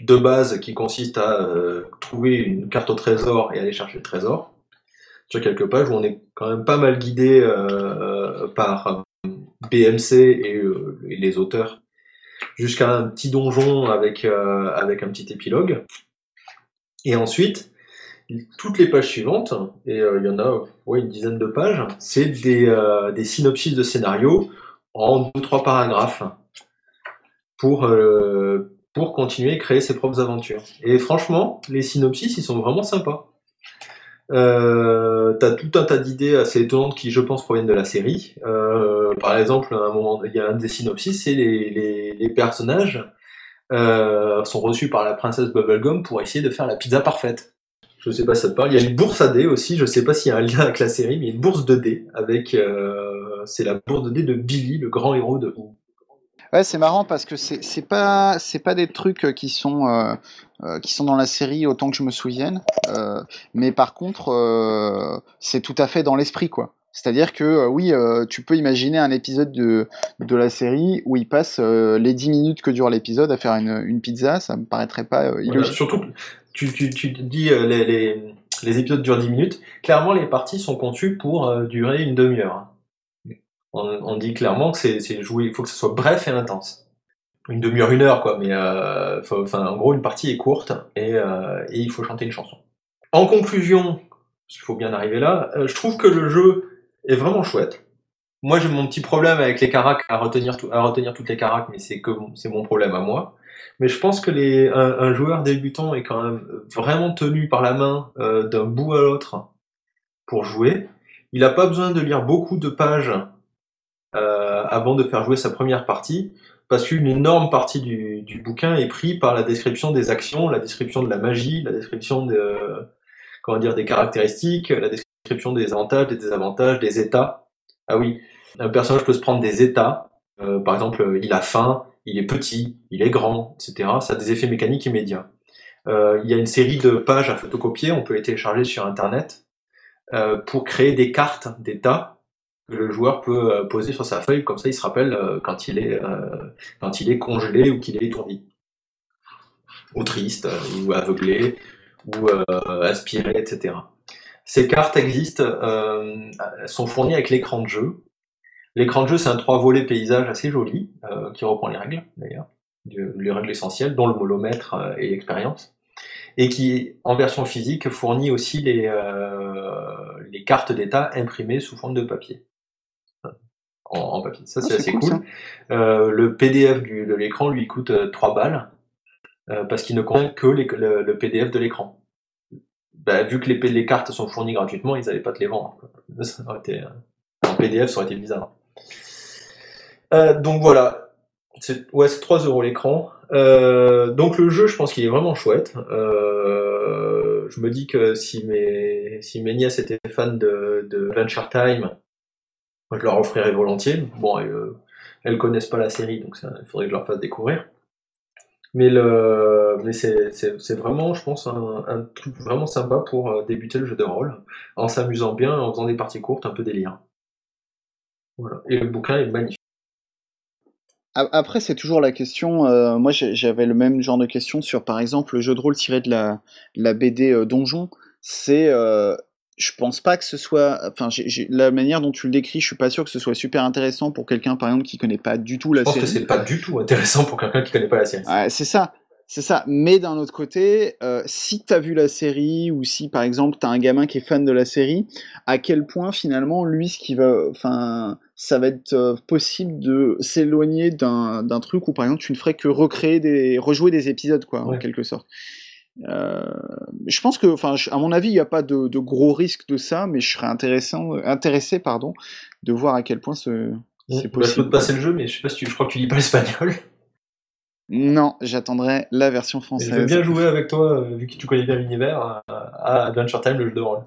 de base qui consiste à euh, trouver une carte au trésor et aller chercher le trésor sur quelques pages où on est quand même pas mal guidé euh, par BMC et, euh, les auteurs jusqu'à un petit donjon avec, avec un petit épilogue. Et ensuite, toutes les pages suivantes, et il y en a ouais, une dizaine de pages, c'est des, des synopsis de scénario en deux trois paragraphes pour euh, pour continuer à créer ses propres aventures. Et franchement, les synopsis, ils sont vraiment sympas. Euh, t'as tout un tas d'idées assez étonnantes qui, je pense, proviennent de la série. Euh, par exemple, il y a un des synopsis, c'est les, les, personnages sont reçus par la princesse Bubblegum pour essayer de faire la pizza parfaite. Je sais pas si ça te parle. Il y a une bourse à dés aussi. Je sais pas s'il y a un lien avec la série, mais une bourse de dés avec c'est la bourde de dés de Billy, le grand héros de Ouais, c'est marrant parce que c'est c'est pas c'est pas des trucs qui sont euh, euh, qui sont dans la série autant que je me souvienne, euh, mais par contre euh, c'est tout à fait dans l'esprit quoi. C'est-à-dire que euh, oui, euh, tu peux imaginer un épisode de, de la série où il passe euh, les 10 minutes que dure l'épisode à faire une, une pizza, ça me paraîtrait pas euh, Voilà, surtout, tu, tu, tu dis euh, les, les, les épisodes durent 10 minutes. Clairement, les parties sont conçues pour euh, durer une demi-heure. On, on dit clairement que c'est c'est joué, il faut que ce soit bref et intense. Une demi-heure, une heure, quoi, mais euh, enfin, en gros, une partie est courte et, euh, et il faut chanter une chanson. En conclusion, parce qu'il faut bien arriver là, euh, je trouve que le jeu est vraiment chouette. Moi, j'ai mon petit problème avec les caracs à retenir, tout- à retenir toutes les caracs, mais c'est que c'est mon problème à moi. Mais je pense que les, un, un joueur débutant est quand même vraiment tenu par la main euh, d'un bout à l'autre pour jouer. Il n'a pas besoin de lire beaucoup de pages euh, avant de faire jouer sa première partie, parce qu'une énorme partie du, du bouquin est pris par la description des actions, la description de la magie, la description de, comment dire, des caractéristiques, la description des avantages, des désavantages, des états. Ah oui, un personnage peut se prendre des états. Euh, par exemple, il a faim, il est petit, il est grand, etc. Ça a des effets mécaniques immédiats. Euh, il y a une série de pages à photocopier, on peut les télécharger sur Internet euh, pour créer des cartes d'état que le joueur peut euh, poser sur sa feuille, comme ça il se rappelle euh, quand il est euh, quand il est congelé ou qu'il est étourdi, ou triste, ou aveuglé, ou aspiré, etc. Ces cartes existent, sont fournies avec l'écran de jeu. L'écran de jeu, c'est un trois volets paysage assez joli, qui reprend les règles, d'ailleurs, les règles essentielles, dont le molomètre et l'expérience, et qui, en version physique, fournit aussi les, les cartes d'état imprimées sous forme de papier. En, en papier. Ça, Ah, c'est assez cool. Euh, le PDF du- de l'écran, lui, coûte euh, 3 balles, euh, parce qu'il ne contient que les- le, le PDF de l'écran. Bah, vu que les, les cartes sont fournies gratuitement, ils n'allaient pas te les vendre. quoi. [LAUGHS] Ça aurait été, euh, en PDF, ça aurait été bizarre. Euh, donc voilà, c'est ouais, c'est 3 euros l'écran. Euh, donc le jeu, je pense qu'il est vraiment chouette. Euh, je me dis que si mes, si mes nièces étaient fans de, de Adventure Time, moi, je leur offrirais volontiers. Bon, euh, elles connaissent pas la série, donc ça, il faudrait que je leur fasse découvrir. Mais le, mais c'est, vraiment, je pense, un, truc vraiment sympa pour euh, débuter le jeu de rôle, en s'amusant bien, en faisant des parties courtes, un peu délire. Voilà. Et le bouquin est magnifique. Après, c'est toujours la question. euh, moi, j'avais le même genre de question sur, par exemple, le jeu de rôle tiré de la, la BD Donjon. C'est, je pense pas que ce soit. Enfin, la manière dont tu le décris, je suis pas sûr que ce soit super intéressant pour quelqu'un, par exemple, qui connaît pas du tout la Je pense série. que c'est pas du tout intéressant pour quelqu'un qui connaît pas la série. Ouais, c'est ça, c'est ça. Mais d'un autre côté, euh, si t'as vu la série ou si par exemple t'as un gamin qui est fan de la série, à quel point finalement lui, ce qui va, enfin, ça va être euh, possible de s'éloigner d'un d'un truc où par exemple tu ne ferais que recréer des, rejouer des épisodes quoi, en quelque sorte. Euh, je pense que, enfin, je- à mon avis, il n'y a pas de, de gros risque de ça, mais je serais intéressant, intéressé, pardon, de voir à quel point ce, c'est Bah, je peux possible. te passer le jeu, mais je sais pas si tu, je crois que tu lis pas l'espagnol. Non, j'attendrai la version Et française. Je veux bien jouer avec toi, euh, vu que tu connais bien l'univers, à, à Adventure Time, le jeu de rôle.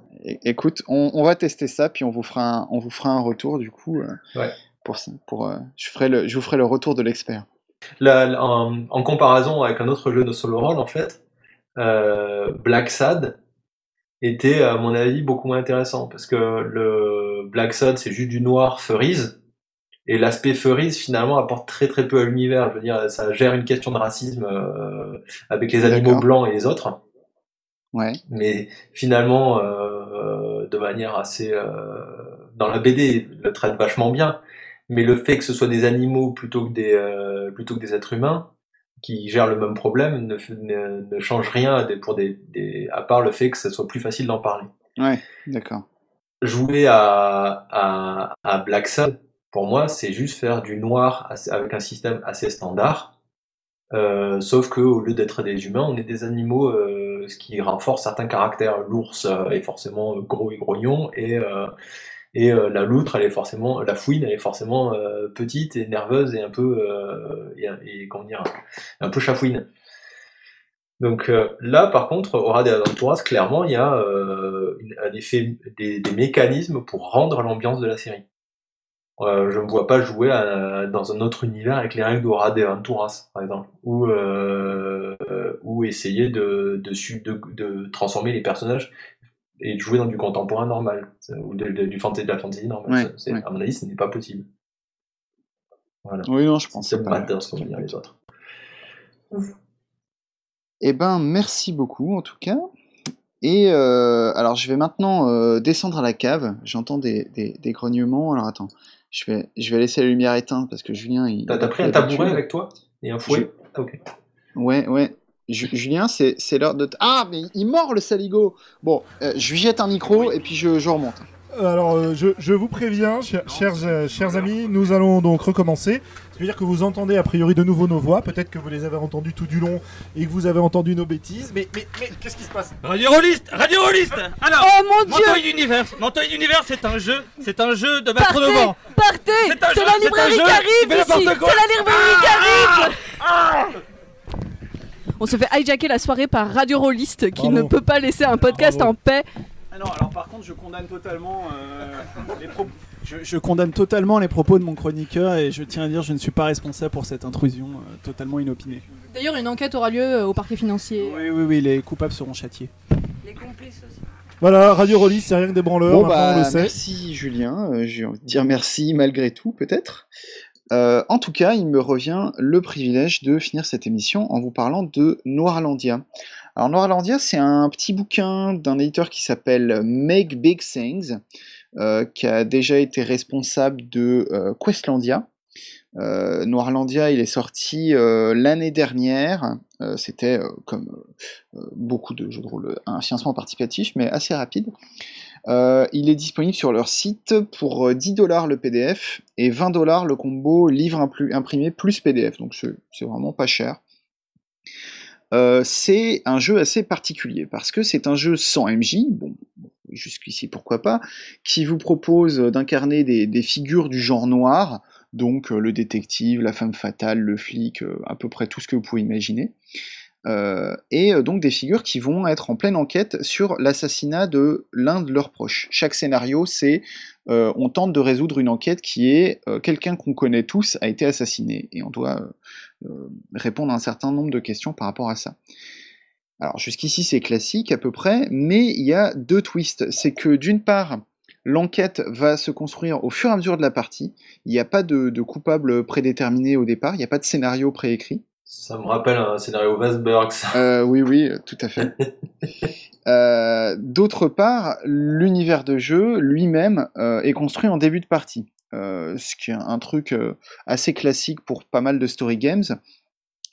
Écoute, on, on va tester ça, puis on vous fera un, on vous fera un retour du coup. euh, Ouais. Pour, pour, euh, je, ferai le, je vous ferai le retour de l'expert. En, en comparaison avec un autre jeu de solo role, en fait, euh, Black Sad était, à mon avis, beaucoup moins intéressant parce que le Black Sad, c'est juste du noir furries et l'aspect furries finalement apporte très très peu à l'univers. Je veux dire, ça gère une question de racisme euh, avec les animaux blancs et les autres, Ouais. mais finalement, euh, de manière assez, euh, dans la BD, il le traite vachement bien. Mais le fait que ce soit des animaux plutôt que des, euh, plutôt que des êtres humains qui gèrent le même problème ne, ne, ne change rien pour des, des, à part le fait que ce soit plus facile d'en parler. Ouais, d'accord. Jouer à, à, à Black Sad, pour moi, c'est juste faire du noir avec un système assez standard. Euh, sauf que au lieu d'être des humains, on est des animaux, euh, ce qui renforce certains caractères. L'ours est forcément gros et grognon, et, euh, et euh, la loutre, elle est forcément, la fouine, elle est forcément euh, petite et nerveuse et un peu, euh, et, comment dire, un peu chafouine. Donc là, par contre, au Rade Aventuras, clairement, il y a des, des mécanismes pour rendre l'ambiance de la série. Je ne vois pas jouer dans un autre univers avec les règles de Aventuras, par exemple, ou essayer de transformer les personnages et de jouer dans du contemporain normal ou du fantasy de la fantasy normale. À mon avis, ce n'est pas possible. Voilà. Oui, non, je pense. C'est pas ce dire les autres. Eh ben, merci beaucoup en tout cas. Et euh, alors, je vais maintenant euh, descendre à la cave. J'entends des, des, grognements. Alors, attends, je vais, je vais laisser la lumière éteinte parce que Julien. Il, T'as pris un tabouret avec toi et un fouet? Ah, Ok. Ouais, ouais. Julien, c'est l'heure de. Ah, mais il mord le saligo Bon, euh, je lui jette un micro et puis je, je remonte. Alors, euh, je, vous préviens, chers, euh, chers, amis, nous allons donc recommencer. Ça veut dire que vous entendez a priori de nouveau nos voix. Peut-être que vous les avez entendues tout du long et que vous avez entendu nos bêtises. Mais, mais, mais qu'est-ce qui se passe? Radio Rolliste Radio Rolliste Alors, oh mon Dieu d'univers Mantoy d'univers, c'est un jeu, c'est un jeu de maître de vent. Partez C'est la librairie qui arrive ici C'est la librairie qui arrive ah On se fait hijacker la soirée par Radio Rolliste qui ne peut pas laisser un podcast en paix. Ah non, alors par contre, je condamne totalement euh, les propos. Je, condamne totalement les propos de mon chroniqueur et je tiens à dire je ne suis pas responsable pour cette intrusion euh, totalement inopinée. D'ailleurs, une enquête aura lieu euh, au parquet financier. Oui, oui, oui, les coupables seront châtiés. Les complices aussi. Voilà, Radio Rollis, c'est rien que des branleurs, bon, bah, on le sait. Merci Julien, je vais dire merci malgré tout peut-être. En tout cas, il me revient le privilège de finir cette émission en vous parlant de Noirlandia. Alors Noirlandia, c'est un petit bouquin d'un éditeur qui s'appelle Make Big Things, euh, qui a déjà été responsable de euh, Questlandia. Euh, Noirlandia, il est sorti l'année dernière. C'était comme beaucoup de jeux de rôle, un financement participatif, mais assez rapide. Il est disponible sur leur site pour 10 dollars le PDF et 20 dollars le combo livre imprimé plus PDF. Donc c'est vraiment pas cher. Euh, c'est un jeu assez particulier parce que c'est un jeu sans MJ, bon, jusqu'ici pourquoi pas, qui vous propose d'incarner des, figures du genre noir, donc euh, le détective, la femme fatale, le flic, euh, à peu près tout ce que vous pouvez imaginer. Et donc des figures qui vont être en pleine enquête sur l'assassinat de l'un de leurs proches. Chaque scénario, c'est on tente de résoudre une enquête qui est quelqu'un qu'on connaît tous a été assassiné et on doit euh, répondre à un certain nombre de questions par rapport à ça. Alors jusqu'ici c'est classique à peu près, mais il y a deux twists. C'est que d'une part, l'enquête va se construire au fur et à mesure de la partie. Il n'y a pas de, coupable prédéterminé au départ, il n'y a pas de scénario préécrit. Ça me rappelle un scénario Wasberg, euh, oui, oui, tout à fait. [LAUGHS] Euh, d'autre part, l'univers de jeu lui-même est construit en début de partie. Euh, ce qui est un truc euh, assez classique pour pas mal de story games.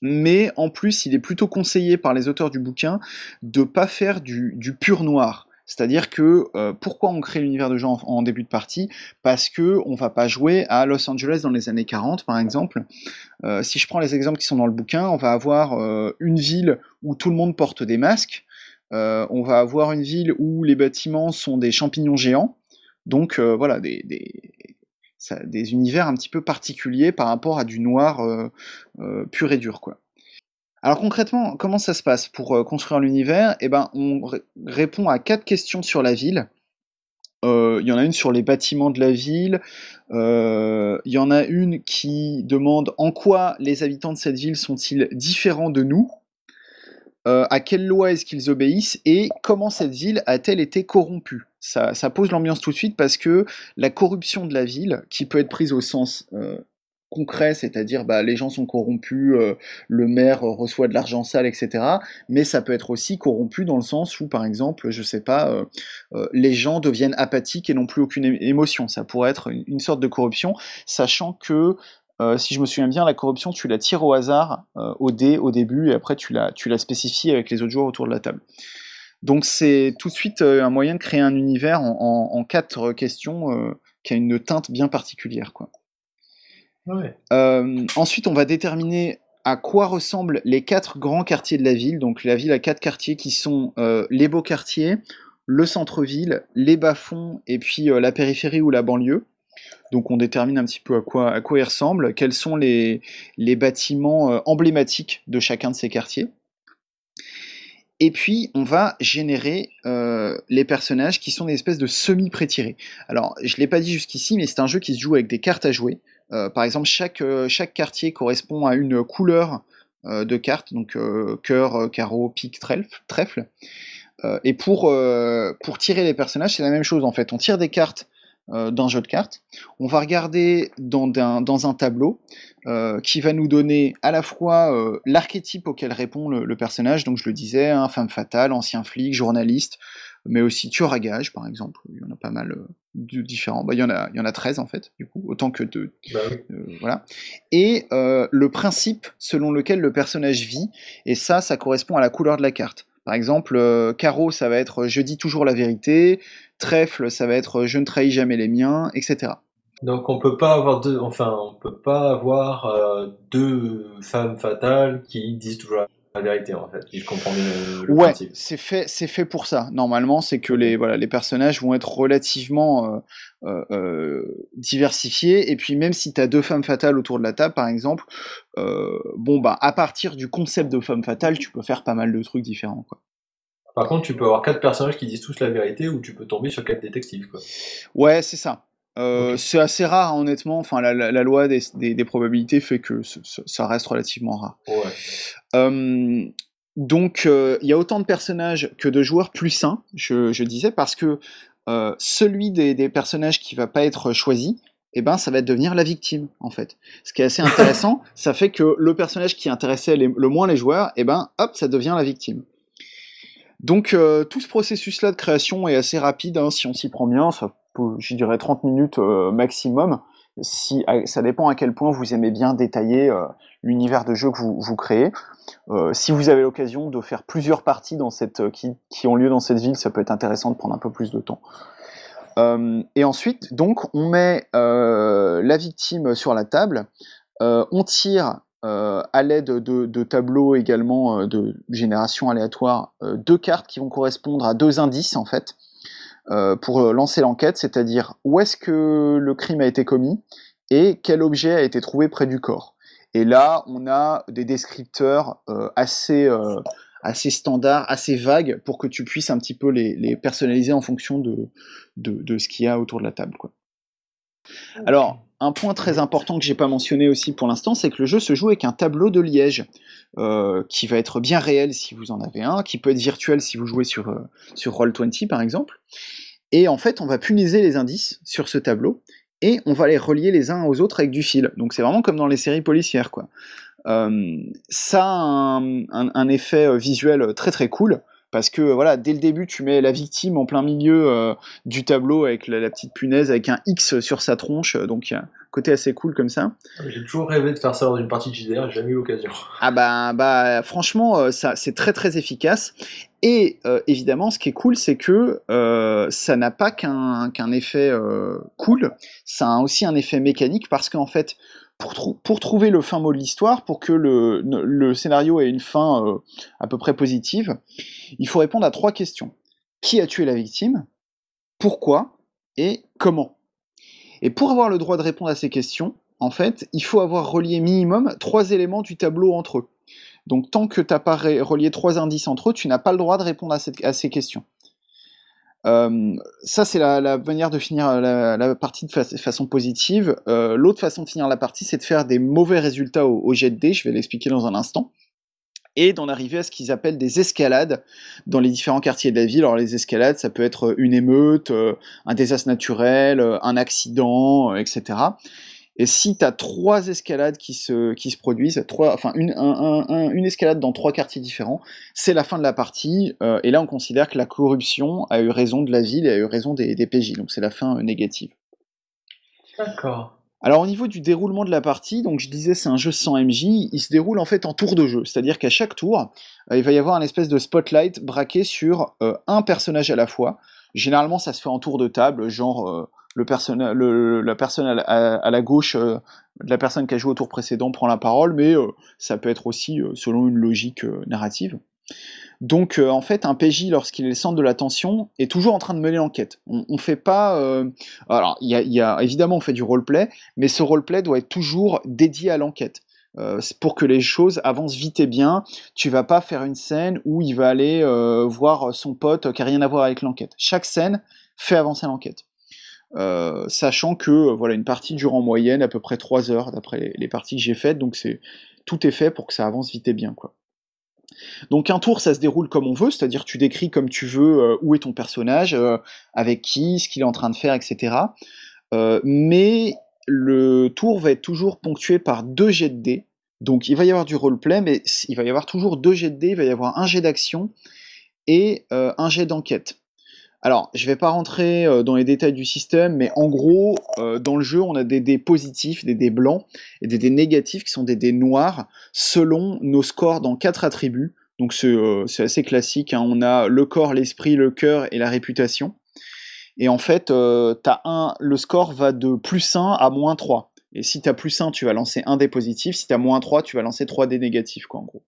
Mais en plus, il est plutôt conseillé par les auteurs du bouquin de pas faire du, pur noir. C'est-à-dire que euh, pourquoi on crée l'univers de jeu en, début de partie? Parce que on va pas jouer à Los Angeles dans les années 40, par exemple. si je prends les exemples qui sont dans le bouquin, on va avoir une ville où tout le monde porte des masques. on va avoir une ville où les bâtiments sont des champignons géants. Donc voilà, des, des univers un petit peu particuliers par rapport à du noir euh, euh, pur et dur, quoi. Alors concrètement, comment ça se passe pour euh, construire l'univers? Eh ben, on répond à quatre questions sur la ville. Il y en a une sur les bâtiments de la ville. Il y en a une qui demande en quoi les habitants de cette ville sont-ils différents de nous? Euh, à quelle loi est-ce qu'ils obéissent? Et comment cette ville a-t-elle été corrompue? Ça, pose l'ambiance tout de suite parce que la corruption de la ville, qui peut être prise au sens euh, concret, c'est-à-dire bah, les gens sont corrompus, euh, le maire reçoit de l'argent sale, etc. Mais ça peut être aussi corrompu dans le sens où, par exemple, je sais pas, les gens deviennent apathiques et n'ont plus aucune émotion. Ça pourrait être une sorte de corruption, sachant que euh, si je me souviens bien, la corruption, tu la tires au hasard, euh, au dé, au début, et après tu la, spécifies avec les autres joueurs autour de la table. Donc c'est tout de suite euh, un moyen de créer un univers en, quatre questions qui a une teinte bien particulière. Ensuite, on va déterminer à quoi ressemblent les quatre grands quartiers de la ville. Donc la ville a quatre quartiers qui sont les beaux quartiers, le centre-ville, les bas-fonds et puis la périphérie ou la banlieue. Donc on détermine un petit peu à quoi, à quoi ils ressemblent, quels sont les, bâtiments euh, emblématiques de chacun de ces quartiers. Et puis, on va générer euh, les personnages qui sont des espèces de semi-prétirés. Alors, je ne l'ai pas dit jusqu'ici, mais c'est un jeu qui se joue avec des cartes à jouer. Euh, par exemple, chaque, chaque quartier correspond à une couleur de carte, donc cœur, carreau, pique, trèfle. et pour, tirer les personnages, c'est la même chose en fait. On tire des cartes euh, d'un jeu de cartes. On va regarder dans un, tableau euh, qui va nous donner à la fois euh, l'archétype auquel répond le, personnage, donc je le disais, hein, femme fatale, ancien flic, journaliste, mais aussi tueur à gage par exemple, il y en a pas mal de différents, bah, il, y en a, il y en a 13 en fait, du coup, autant que de... Bah voilà. Et le principe selon lequel le personnage vit, et ça, ça correspond à la couleur de la carte. Par exemple, carreau, ça va être je dis toujours la vérité, trèfle, ça va être je ne trahis jamais les miens, etc. Donc on peut pas avoir deux, enfin on peut pas avoir euh, deux femmes fatales qui disent toujours la vérité en fait. Si je comprends bien le, ouais, c'est fait, c'est fait pour ça. Normalement, c'est que les voilà les personnages vont être relativement euh, euh, diversifiés et puis même si tu as deux femmes fatales autour de la table par exemple, bon bah à partir du concept de femme fatale, tu peux faire pas mal de trucs différents quoi. Par contre, tu peux avoir quatre personnages qui disent tous la vérité ou tu peux tomber sur quatre détectives. Quoi. Ouais, c'est ça. Euh, c'est assez rare, honnêtement. Enfin, la, loi des, probabilités fait que ça reste relativement rare. Ouais. donc, euh, il y a autant de personnages que de joueurs plus sains, je, disais, parce que euh, celui des, personnages qui va pas être choisi, eh ben, ça va devenir la victime, en fait. Ce qui est assez [LAUGHS] intéressant, ça fait que le personnage qui intéressait le moins les joueurs, eh ben, hop, ça devient la victime. Donc euh, tout ce processus-là de création est assez rapide, hein, si on s'y prend bien, ça je dirais 30 minutes euh, maximum. Si, ça dépend à quel point vous aimez bien détailler euh, l'univers de jeu que vous, vous créez. si vous avez l'occasion de faire plusieurs parties dans cette, qui, ont lieu dans cette ville, ça peut être intéressant de prendre un peu plus de temps. et ensuite, donc, on met la victime sur la table, on tire euh, à l'aide de, tableaux également euh, de génération aléatoire, euh, deux cartes qui vont correspondre à deux indices en fait, pour lancer l'enquête, c'est-à-dire où est-ce que le crime a été commis et quel objet a été trouvé près du corps. Et là, on a des descripteurs assez, assez standards, assez vagues, pour que tu puisses un petit peu les, personnaliser en fonction de, de, ce qu'il y a autour de la table. Quoi. Alors, un point très important que j'ai pas mentionné aussi pour l'instant, c'est que le jeu se joue avec un tableau de liège, euh, qui va être bien réel si vous en avez un, qui peut être virtuel si vous jouez sur, euh, sur Roll20 par exemple. Et en fait, on va puniser les indices sur ce tableau, et on va les relier les uns aux autres avec du fil. Donc c'est vraiment comme dans les séries policières, quoi. Euh, ça a un, effet visuel très très cool parce que voilà, dès le début, tu mets la victime en plein milieu euh, du tableau avec la, petite punaise avec un X sur sa tronche, donc il y a un côté assez cool comme ça. Ah, j'ai toujours rêvé de faire ça dans une partie de JDR, j'ai jamais eu l'occasion. Ah bah, bah franchement, euh, ça c'est très très efficace. Et euh, évidemment, ce qui est cool, c'est que ça n'a pas qu'un qu'un effet cool, ça a aussi un effet mécanique parce qu'en fait, pour, trouver le fin mot de l'histoire, pour que le, scénario ait une fin euh, à peu près positive, il faut répondre à trois questions. Qui a tué la victime? Pourquoi? Et comment? Et pour avoir le droit de répondre à ces questions, en fait, il faut avoir relié minimum trois éléments du tableau entre eux. Donc tant que tu n'as pas relié trois indices entre eux, tu n'as pas le droit de répondre à ces questions. Euh, ça, c'est la, manière de finir la, partie de façon positive. Euh, l'autre façon de finir la partie, c'est de faire des mauvais résultats au, jet de dés, je vais l'expliquer dans un instant, et d'en arriver à ce qu'ils appellent des escalades dans les différents quartiers de la ville. Alors les escalades, ça peut être une émeute, euh, un désastre naturel, un accident, etc. Et si tu as trois escalades qui se, qui se produisent, trois, enfin une, une escalade dans trois quartiers différents, c'est la fin de la partie. Euh, et là, on considère que la corruption a eu raison de la ville et a eu raison des, des PJ. Donc c'est la fin euh, négative. D'accord. Alors au niveau du déroulement de la partie, donc je disais c'est un jeu sans MJ, il se déroule en fait en tour de jeu, c'est-à-dire qu'à chaque tour, euh, il va y avoir un espèce de spotlight braqué sur un personnage à la fois. Généralement ça se fait en tour de table, genre la personne à, la gauche euh, la personne qui a joué au tour précédent prend la parole, mais euh, ça peut être aussi euh, selon une logique narrative. Donc en fait, un PJ, lorsqu'il est le centre de l'attention, est toujours en train de mener l'enquête. On, fait pas... alors, y, a, évidemment, on fait du roleplay, mais ce roleplay doit être toujours dédié à l'enquête. pour que les choses avancent vite et bien. Tu vas pas faire une scène où il va aller voir son pote qui a rien à voir avec l'enquête. Chaque scène fait avancer l'enquête. Sachant que voilà une partie dure en moyenne à peu près 3 heures d'après les, parties que j'ai faites, donc c'est tout est fait pour que ça avance vite et bien quoi. Donc un tour, ça se déroule comme on veut, c'est-à-dire tu décris comme tu veux euh, où est ton personnage, euh, avec qui, ce qu'il est en train de faire, etc. Euh, mais le tour va être toujours ponctué par deux jets de dés. Donc il va y avoir du roleplay, mais il va y avoir toujours deux jets de dés, il va y avoir un jet d'action et un jet d'enquête. Alors, je vais pas rentrer dans les détails du système, mais en gros, dans le jeu, on a des dés positifs, des dés blancs, et des dés négatifs qui sont des dés noirs, selon nos scores dans quatre attributs. Donc c'est assez classique, hein. on a le corps, l'esprit, le cœur et la réputation. Et en fait, as un, le score va de plus 1 à moins 3. Et si tu as plus 1, tu vas lancer un dé positif, si tu as moins 3, tu vas lancer 3 dés négatifs, quoi, en gros.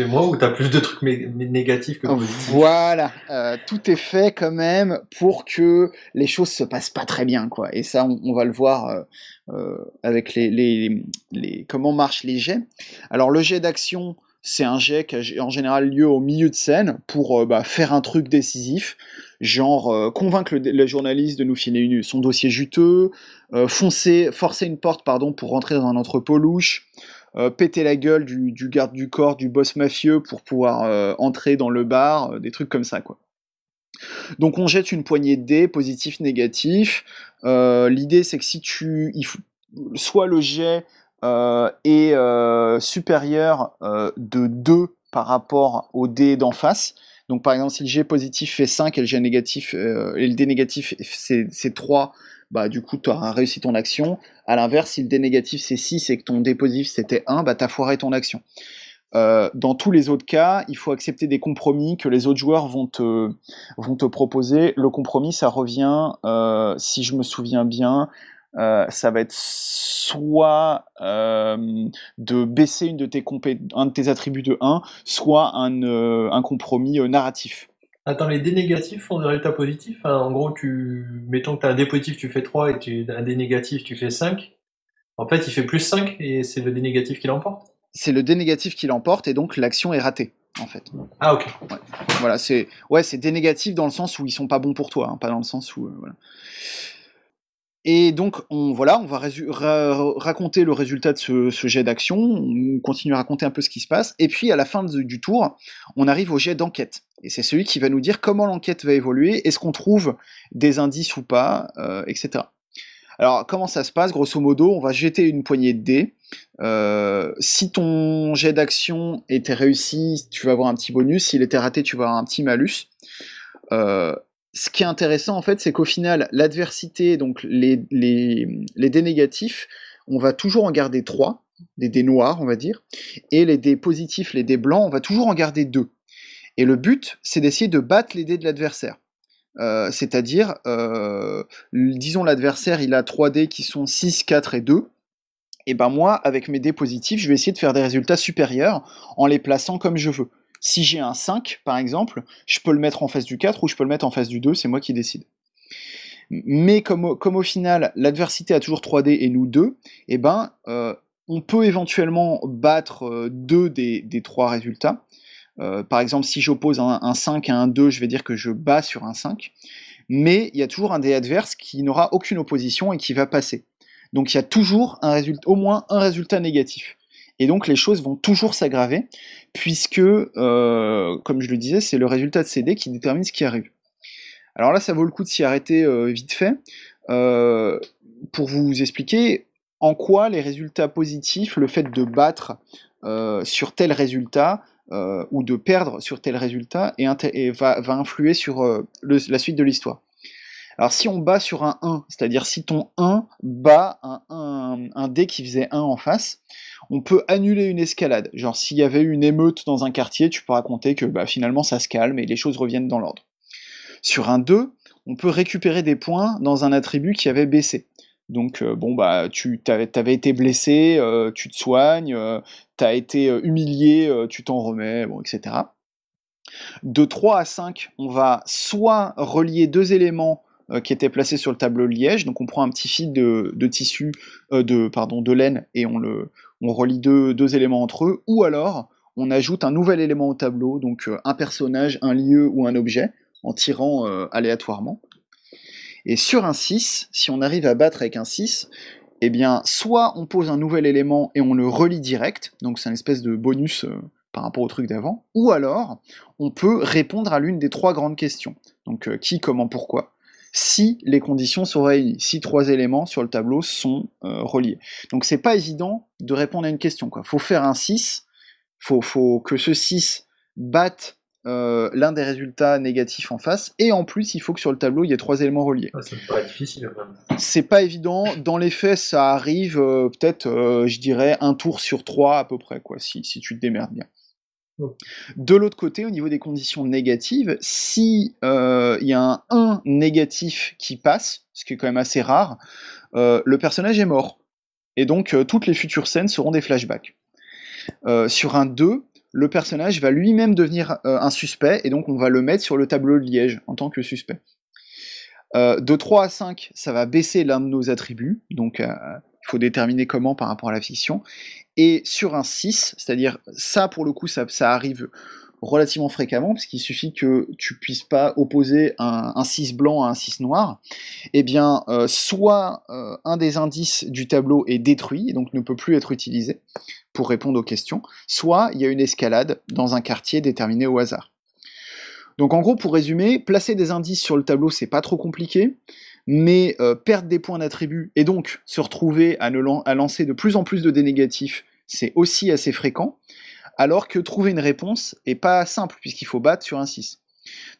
C'est moi ou t'as plus de trucs négatifs que positifs Voilà, euh, tout est fait quand même pour que les choses se passent pas très bien, quoi. Et ça, on, va le voir euh, euh, avec les, les, les, comment marchent les jets. Alors le jet d'action, c'est un jet qui a en général lieu au milieu de scène pour bah, faire un truc décisif, genre convaincre le, journaliste de nous filer son dossier juteux, foncer, forcer une porte pardon pour rentrer dans un entrepôt louche. Euh, péter la gueule du, garde du corps, du boss mafieux pour pouvoir euh, entrer dans le bar, euh, des trucs comme ça, quoi. Donc on jette une poignée de dés, positif, négatif. L'idée c'est que si tu... soit le jet est supérieur de 2 par rapport au dé d'en face, donc par exemple si le jet positif fait 5 et le jet négatif et le dé négatif c'est 3, bah du coup tu auras réussi ton action. À l'inverse, si le dé négatif c'est 6 et que ton dé positif c'était 1, bah as foiré ton action. Euh, dans tous les autres cas, il faut accepter des compromis que les autres joueurs vont te, vont te proposer. Le compromis, ça revient, euh, si je me souviens bien, euh, ça va être soit de baisser une de tes un de tes attributs de 1, soit un, un compromis narratif. Attends, les dés négatifs font des résultats positifs En gros, tu mettons que tu as un dé positif, tu fais 3 et tu as un dé négatif, tu fais 5. En fait, il fait plus 5 et c'est le dé négatif qui l'emporte C'est le dé négatif qui l'emporte et donc l'action est ratée, en fait. Ah, ok. Voilà, c'est ouais, dé négatifs dans le sens où ils sont pas bons pour toi, hein, pas dans le sens où. Euh, voilà. Et donc, on, voilà, on va raconter le résultat de ce, jet d'action, on continue à raconter un peu ce qui se passe, et puis à la fin du tour, on arrive au jet d'enquête. Et c'est celui qui va nous dire comment l'enquête va évoluer, est-ce qu'on trouve des indices ou pas, euh, etc. Alors, comment ça se passe? Grosso modo, on va jeter une poignée de dés. Euh, si ton jet d'action était réussi, tu vas avoir un petit bonus. S'il était raté, tu vas avoir un petit malus. Euh, ce qui est intéressant en fait, c'est qu'au final, l'adversité, donc les, dés négatifs, on va toujours en garder 3, des dés noirs, on va dire, et les dés positifs, les dés blancs, on va toujours en garder 2. Et le but, c'est d'essayer de battre les dés de l'adversaire. Euh, c'est-à-dire, euh, disons l'adversaire, il a 3 dés qui sont 6, 4 et 2. Et ben moi, avec mes dés positifs, je vais essayer de faire des résultats supérieurs en les plaçant comme je veux. Si j'ai un 5, par exemple, je peux le mettre en face du 4 ou je peux le mettre en face du 2, c'est moi qui décide. Mais comme au, final, l'adversité a toujours 3 dés et nous 2, et eh ben, euh, on peut éventuellement battre euh, deux des, des 3 résultats. Euh, par exemple, si j'oppose un, 5 à un 2, je vais dire que je bats sur un 5. Mais il y a toujours un dé adverse qui n'aura aucune opposition et qui va passer. Donc il y a toujours au moins un résultat négatif. Et donc les choses vont toujours s'aggraver puisque, euh, comme je le disais, c'est le résultat de ces dés qui détermine ce qui arrive. Alors là, ça vaut le coup de s'y arrêter euh, vite fait, euh, pour vous expliquer en quoi les résultats positifs, le fait de battre sur tel résultat, ou de perdre sur tel résultat, et, va, influer sur la suite de l'histoire. Alors si on bat sur un 1, c'est-à-dire si ton 1 bat un, un, un dé qui faisait 1 en face, on peut annuler une escalade. Genre, s'il y avait une émeute dans un quartier, tu peux raconter que bah, finalement ça se calme et les choses reviennent dans l'ordre. Sur un 2, on peut récupérer des points dans un attribut qui avait baissé. Donc, euh, bon, bah, tu été blessé, euh, tu te soignes, euh, tu as été humilié, tu t'en remets, etc. De 3 à 5, on va soit relier deux éléments qui était placé sur le tableau de liège. Donc on prend un petit fil de, tissu, de, pardon, de laine et on, le, on relie deux, éléments entre eux. Ou alors on ajoute un nouvel élément au tableau, donc un personnage, un lieu ou un objet, en tirant aléatoirement. Et sur un 6, si on arrive à battre avec un 6, eh bien, soit on pose un nouvel élément et on le relie direct, donc c'est une espèce de bonus euh, par rapport au truc d'avant, ou alors on peut répondre à l'une des trois grandes questions. Donc euh, qui, comment, pourquoi si les conditions sont réunies, si trois éléments sur le tableau sont euh, reliés. Donc c'est pas évident de répondre à une question. Il faut faire un 6, faut, faut que ce 6 batte euh, l'un des résultats négatifs en face, et en plus il faut que sur le tableau il y ait trois éléments reliés. c'est difficile. C'est pas évident. Dans les faits, ça arrive euh, peut-être, je dirais, un tour sur trois à peu près, quoi, si, si tu te démerdes bien. De l'autre côté, au niveau des conditions négatives, si il y a un 1 négatif qui passe, ce qui est quand même assez rare, le personnage est mort. Et donc toutes les futures scènes seront des flashbacks. sur un 2, le personnage va lui-même devenir euh, un suspect, et donc on va le mettre sur le tableau de liège en tant que suspect. Euh, de 3 à 5, ça va baisser l'un de nos attributs, donc euh, il faut déterminer comment par rapport à la fiction. Et sur un 6, c'est-à-dire ça pour le coup, ça, arrive relativement fréquemment, parce qu'il suffit que tu puisses pas opposer un, 6 blanc à un 6 noir, eh bien, soit un des indices du tableau est détruit, et donc ne peut plus être utilisé, pour répondre aux questions, soit il y a une escalade dans un quartier déterminé au hasard. Donc en gros, pour résumer, placer des indices sur le tableau, c'est pas trop compliqué, mais euh, perdre des points d'attribut et donc se retrouver à, à, lancer de plus en plus de dés négatifs, c'est aussi assez fréquent, alors que trouver une réponse est pas simple, puisqu'il faut battre sur un 6.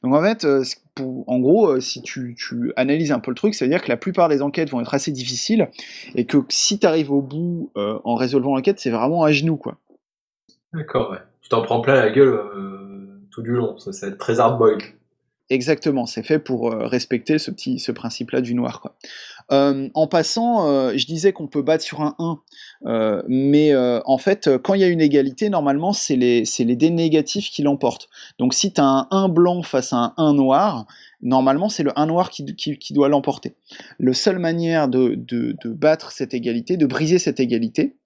Donc en fait, euh, en gros, euh, si tu, analyses un peu le truc, ça veut dire que la plupart des enquêtes vont être assez difficiles et que si tu arrives au bout euh, en résolvant l'enquête, c'est vraiment à genoux, quoi. D'accord, ouais. Tu t'en prends plein la gueule tout du long, ça, c'est très hard. Exactement, c'est fait pour respecter ce petit ce principe-là du noir. Quoi. En passant, je disais qu'on peut battre sur un 1, mais en fait, quand il y a une égalité, normalement, c'est les, dés négatifs qui l'emportent. Donc si tu as un 1 blanc face à un 1 noir, normalement, c'est le 1 noir qui, doit l'emporter. La seule manière de, battre cette égalité, de briser cette égalité,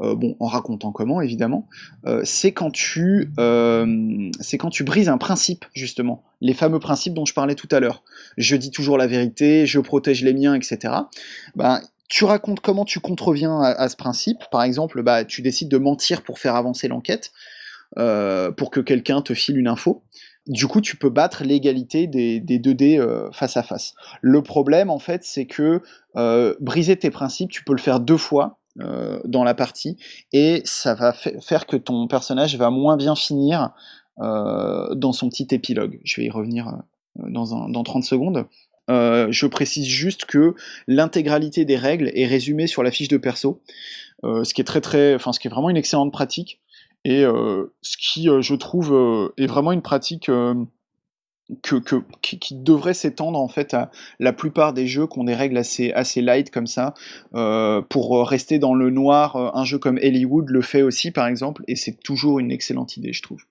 euh, bon, en racontant comment évidemment, euh, c'est quand tu euh, quand tu brises un principe justement, les fameux principes dont je parlais tout à l'heure. Je dis toujours la vérité, je protège les miens, etc. Ben, tu racontes comment tu contreviens à, ce principe. Par exemple, bah, tu décides de mentir pour faire avancer l'enquête, pour que quelqu'un te file une info. Du coup, tu peux battre l'égalité des, des 2 dés face à face. Le problème, en fait, c'est que briser tes principes, tu peux le faire deux fois euh, dans la partie, et ça va faire que ton personnage va moins bien finir euh, dans son petit épilogue. Je vais y revenir euh, dans, dans 30 secondes. je précise juste que l'intégralité des règles est résumée sur la fiche de perso, ce qui est très très, enfin ce qui est vraiment une excellente pratique et ce qui, je trouve, est vraiment une pratique que, qui, devrait s'étendre en fait à la plupart des jeux qui ont des règles assez, assez light comme ça. Euh, pour rester dans le noir, euh, un jeu comme Hollywood le fait aussi par exemple, et c'est toujours une excellente idée, je trouve.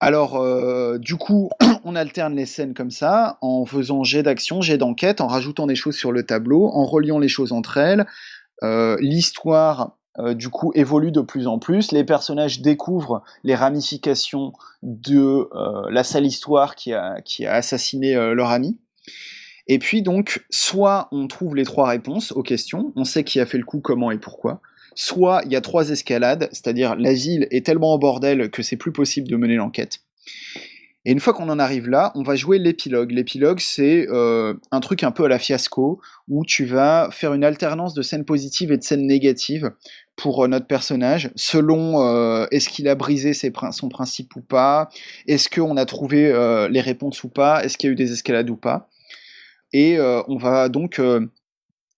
Alors, euh, du coup, [CLEARS THROAT] on alterne les scènes comme ça, en faisant jet d'action, jet d'enquête, en rajoutant des choses sur le tableau, en reliant les choses entre elles. L'histoire euh, du coup évolue de plus en plus. Les personnages découvrent les ramifications de euh, la sale histoire qui a, assassiné euh, leur ami. Et puis donc, soit on trouve les trois réponses aux questions, on sait qui a fait le coup, comment et pourquoi. Soit il y a trois escalades, c'est-à-dire la ville est tellement en bordel que c'est plus possible de mener l'enquête. Et une fois qu'on en arrive là, on va jouer l'épilogue. L'épilogue, c'est un truc un peu à la fiasco, où tu vas faire une alternance de scènes positives et de scènes négatives pour euh, notre personnage, selon euh, est-ce qu'il a brisé son principe ou pas, est-ce qu'on a trouvé euh, les réponses ou pas, est-ce qu'il y a eu des escalades ou pas. Et on va donc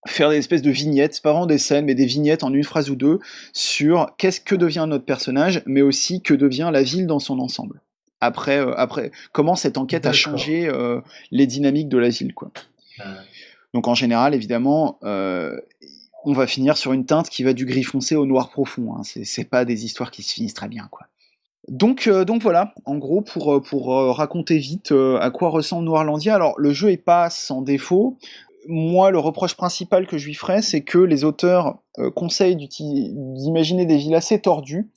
faire des espèces de vignettes, pas vraiment des scènes, mais des vignettes en une phrase ou deux, sur qu'est-ce que devient notre personnage, mais aussi que devient la ville dans son ensemble. Après, après comment cette enquête a changé les dynamiques de la ville. Quoi. Donc en général, évidemment, on va finir sur une teinte qui va du gris foncé au noir profond. Hein. C'est pas des histoires qui se finissent très bien, quoi. Donc, donc voilà, en gros, pour, pour raconter vite à quoi ressemble Noirlandia. Alors, le jeu est pas sans défaut. Moi, le reproche principal que je lui ferais, c'est que les auteurs conseillent d'imaginer des villes assez tordues.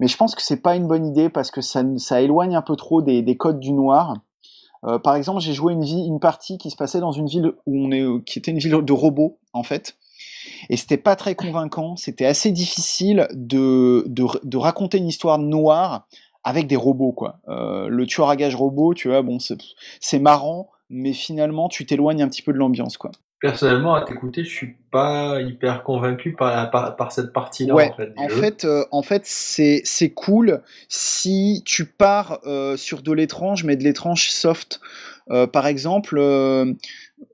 Mais je pense que c'est pas une bonne idée parce que ça, éloigne un peu trop des, des codes du noir. Euh, par exemple, j'ai joué une, partie qui se passait dans une ville où on est, qui était une ville de robots en fait, et c'était pas très convaincant. C'était assez difficile de, raconter une histoire noire avec des robots quoi. Euh, le tueur à gage robot, tu vois, bon, c'est marrant, mais finalement, tu t'éloignes un petit peu de l'ambiance quoi personnellement, à t'écouter, je suis pas hyper convaincu par, par, cette partie-là. Ouais, en fait, euh, en fait, c'est c'est cool si tu pars euh, sur de l'étrange, mais de l'étrange soft. Euh, par exemple,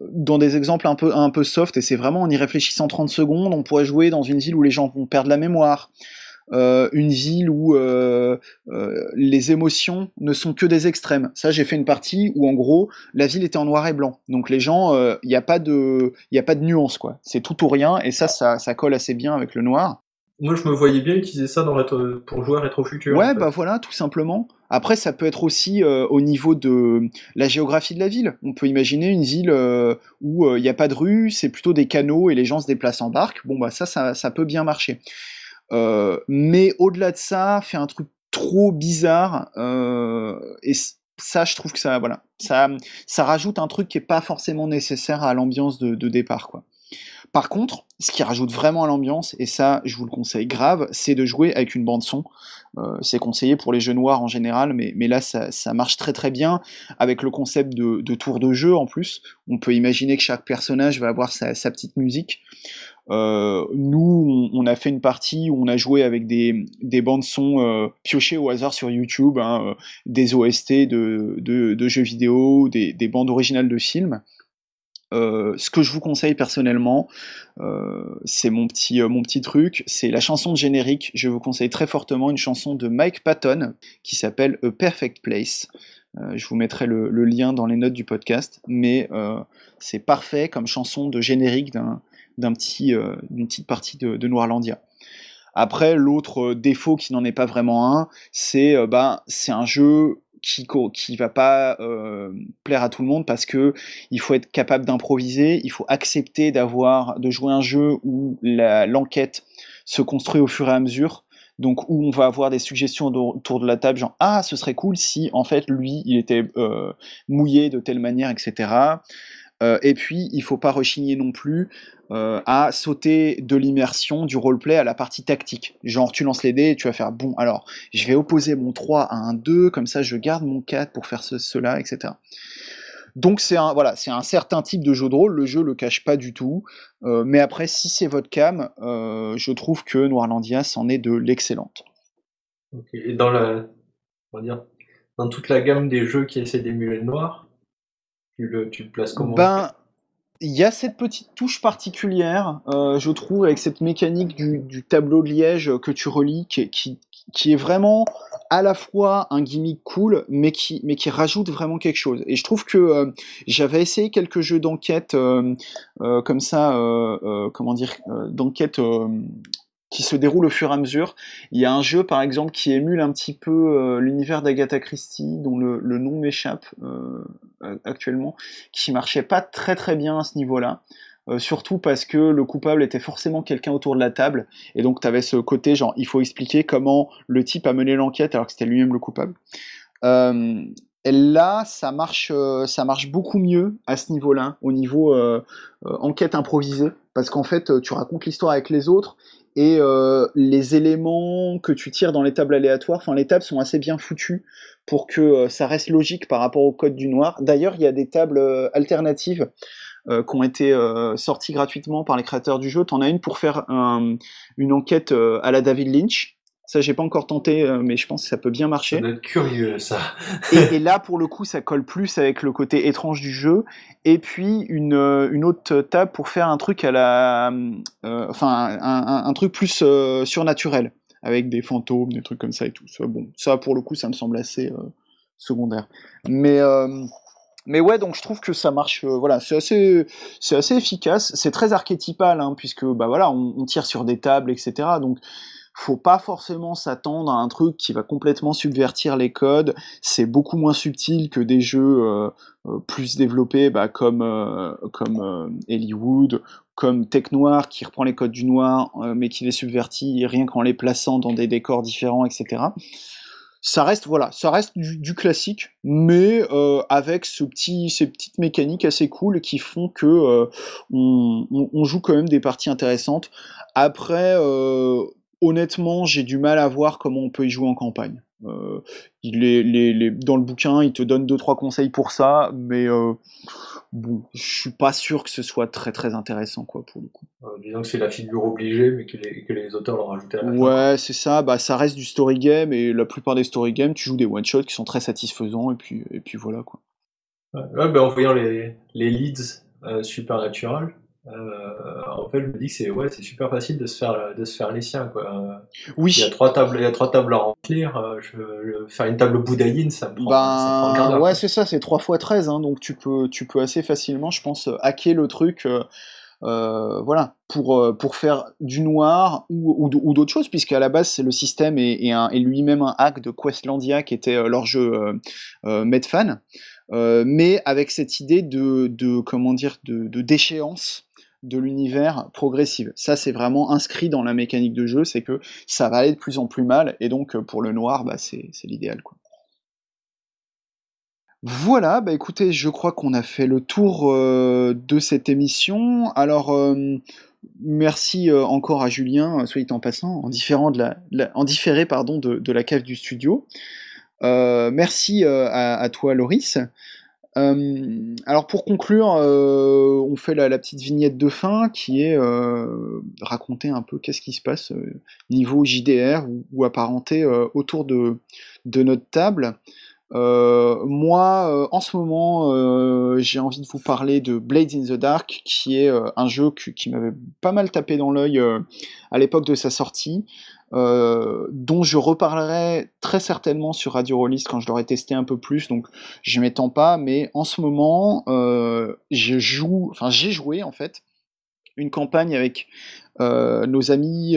dans des exemples un peu un peu soft, et c'est vraiment en y réfléchissant 30 secondes, on pourrait jouer dans une ville où les gens vont perdre la mémoire. Euh, une ville où euh, euh, les émotions ne sont que des extrêmes. Ça, j'ai fait une partie où en gros la ville était en noir et blanc. Donc les gens, il n'y a pas de, il a pas de nuance quoi. C'est tout ou rien et ça, ça, ça colle assez bien avec le noir. Moi, je me voyais bien utiliser ça dans pour jouer à Rétro Futur. Ouais, bah voilà, tout simplement. Après, ça peut être aussi au niveau de la géographie de la ville. On peut imaginer une ville où il n'y a pas de rue, c'est plutôt des canaux et les gens se déplacent en barque. Bon, bah ça, ça, ça peut bien marcher. Euh, mais au-delà de ça, fait un truc trop bizarre euh, et ça, je trouve que ça, voilà, ça, ça rajoute un truc qui est pas forcément nécessaire à l'ambiance de, départ, quoi. Par contre, ce qui rajoute vraiment à l'ambiance, et ça, je vous le conseille grave, c'est de jouer avec une bande son. Euh, c'est conseillé pour les jeux noirs en général, mais, mais là, ça, ça, marche très très bien avec le concept de, tour de jeu en plus. On peut imaginer que chaque personnage va avoir sa petite musique. Euh, nous, on, a fait une partie où on a joué avec des, des bandes son euh, piochées au hasard sur YouTube, hein, euh, des OST de, de, jeux vidéo, des, des bandes originales de films. Ce que je vous conseille personnellement, c'est mon petit, mon petit truc, c'est la chanson de générique. Je vous conseille très fortement une chanson de Mike Patton qui s'appelle A Perfect Place. je vous mettrai le, lien dans les notes du podcast, mais c'est parfait comme chanson de générique d'un euh, d'une petite partie de, Noirlandia. Après, l'autre euh, défaut qui n'en est pas vraiment un, c'est euh, ben, c'est un jeu qui qui va pas plaire à tout le monde parce que il faut être capable d'improviser, il faut accepter d'avoir de jouer un jeu où l'enquête se construit au fur et à mesure. Donc où on va avoir des suggestions autour de la table, genre ah ce serait cool si en fait lui il était mouillé de telle manière, etc. et puis il faut pas rechigner non plus euh, à sauter de l'immersion du roleplay à la partie tactique. Genre, tu lances les dés et tu vas faire bon, alors je vais opposer mon 3 à un 2, comme ça je garde mon 4 pour faire ce, cela, etc. Donc c'est un, voilà, c'est un certain type de jeu de rôle, le jeu le cache pas du tout, euh, mais après, si c'est votre cam, euh, je trouve que Noirlandia s'en est de l'excellente. Et dans la, on va dire, dans toute la gamme des jeux qui essaient d'émuler le noir, tu le, tu le places comment? Ben, il y a cette petite touche particulière, euh, je trouve, avec cette mécanique du, tableau de liège que tu relis, qui, est vraiment à la fois un gimmick cool, mais qui, mais qui rajoute vraiment quelque chose. Et je trouve que euh, j'avais essayé quelques jeux d'enquête euh, comme ça, comment dire, d'enquête qui se déroule au fur et à mesure. Il y a un jeu, par exemple, qui émule un petit peu euh, l'univers d'Agatha Christie, dont le, nom m'échappe euh, actuellement, qui marchait pas très très bien à ce niveau-là. Euh, surtout parce que le coupable était forcément quelqu'un autour de la table, et donc tu avais ce côté genre il faut expliquer comment le type a mené l'enquête alors que c'était lui-même le coupable. Là, ça marche, ça marche beaucoup mieux à ce niveau-là, au niveau enquête improvisée, parce qu'en fait, tu racontes l'histoire avec les autres et euh, les éléments que tu tires dans les tables aléatoires, enfin les tables sont assez bien foutues pour que euh, ça reste logique par rapport au code du noir. D'ailleurs, il y a des tables euh, alternatives qui ont été sorties gratuitement par les créateurs du jeu. T'en as une pour faire une enquête à la David Lynch, ça, j'ai pas encore tenté, euh, mais je pense que ça peut bien marcher. Ça curieux, ça. [LAUGHS] et, là, pour le coup, ça colle plus avec le côté étrange du jeu. Et puis, une, euh, une autre table pour faire un truc à la. Euh, enfin, un, un, truc plus surnaturel, avec des fantômes, des trucs comme ça et tout. Ça, bon, ça, pour le coup, ça me semble assez secondaire. Mais. Mais ouais, donc je trouve que ça marche. voilà, c'est assez, c'est assez efficace. C'est très archétypal, hein, puisque bah voilà, on, on, tire sur des tables, etc. Donc faut pas forcément s'attendre à un truc qui va complètement subvertir les codes. C'est beaucoup moins subtil que des jeux plus développés, bah, comme comme Hollywood, comme Tech Noir qui reprend les codes du noir, mais qui les subvertit rien qu'en les plaçant dans des décors différents, etc ça reste voilà, ça reste du, classique, mais euh, avec ce petit, ces petites mécaniques assez cool qui font que euh, on, joue quand même des parties intéressantes. Après, euh, honnêtement, j'ai du mal à voir comment on peut y jouer en campagne. il est, les, dans le bouquin, il te donne deux trois conseils pour ça, mais bon, je suis pas sûr que ce soit très très intéressant quoi pour le coup. Euh, disons que c'est la figure obligée, mais que les, que les auteurs l'ont rajouté à la Ouais, c'est ça. Bah, ça reste du story game et la plupart des story games, tu joues des one shots qui sont très satisfaisants et puis et puis voilà quoi. Ouais, bah, en voyant les, les leads euh, Supernatural, euh, en fait, je me dis que c'est ouais, c'est super facile de se faire de se faire les siens quoi. Oui. Il y a trois tables, il y a trois tables à remplir. Euh, je, faire une table boudaïne, ça me prend. Ben, ouais, c'est ça, c'est 3 x 13 hein, donc tu peux tu peux assez facilement, je pense, hacker le truc. Euh, voilà, pour, pour faire du noir ou, ou, d'autres choses, puisqu'à la base, c'est le système et, lui-même un hack de Questlandia qui était leur jeu Medfan, mais avec cette idée de, de comment dire, de, de déchéance de l'univers progressive. Ça, c'est vraiment inscrit dans la mécanique de jeu, c'est que ça va aller de plus en plus mal, et donc pour le noir, bah, c'est l'idéal. Voilà, bah écoutez, je crois qu'on a fait le tour euh, de cette émission. Alors, euh, merci euh, encore à Julien, soit en passant, en, différé de, la cave du studio. merci à, toi, Loris. Euh, alors pour conclure, euh, on fait la, petite vignette de fin qui est euh, raconter un peu qu'est-ce qui se passe niveau JDR ou, apparenté autour de, de, notre table. Moi, en ce moment, j'ai envie de vous parler de Blades in the Dark, qui est un jeu qui m'avait pas mal tapé dans l'œil à l'époque de sa sortie. Euh, dont je reparlerai très certainement sur Radio Rollist quand je l'aurai testé un peu plus, donc je m'étends pas, mais en ce moment, euh, je joue, enfin j'ai joué en fait une campagne avec euh, nos amis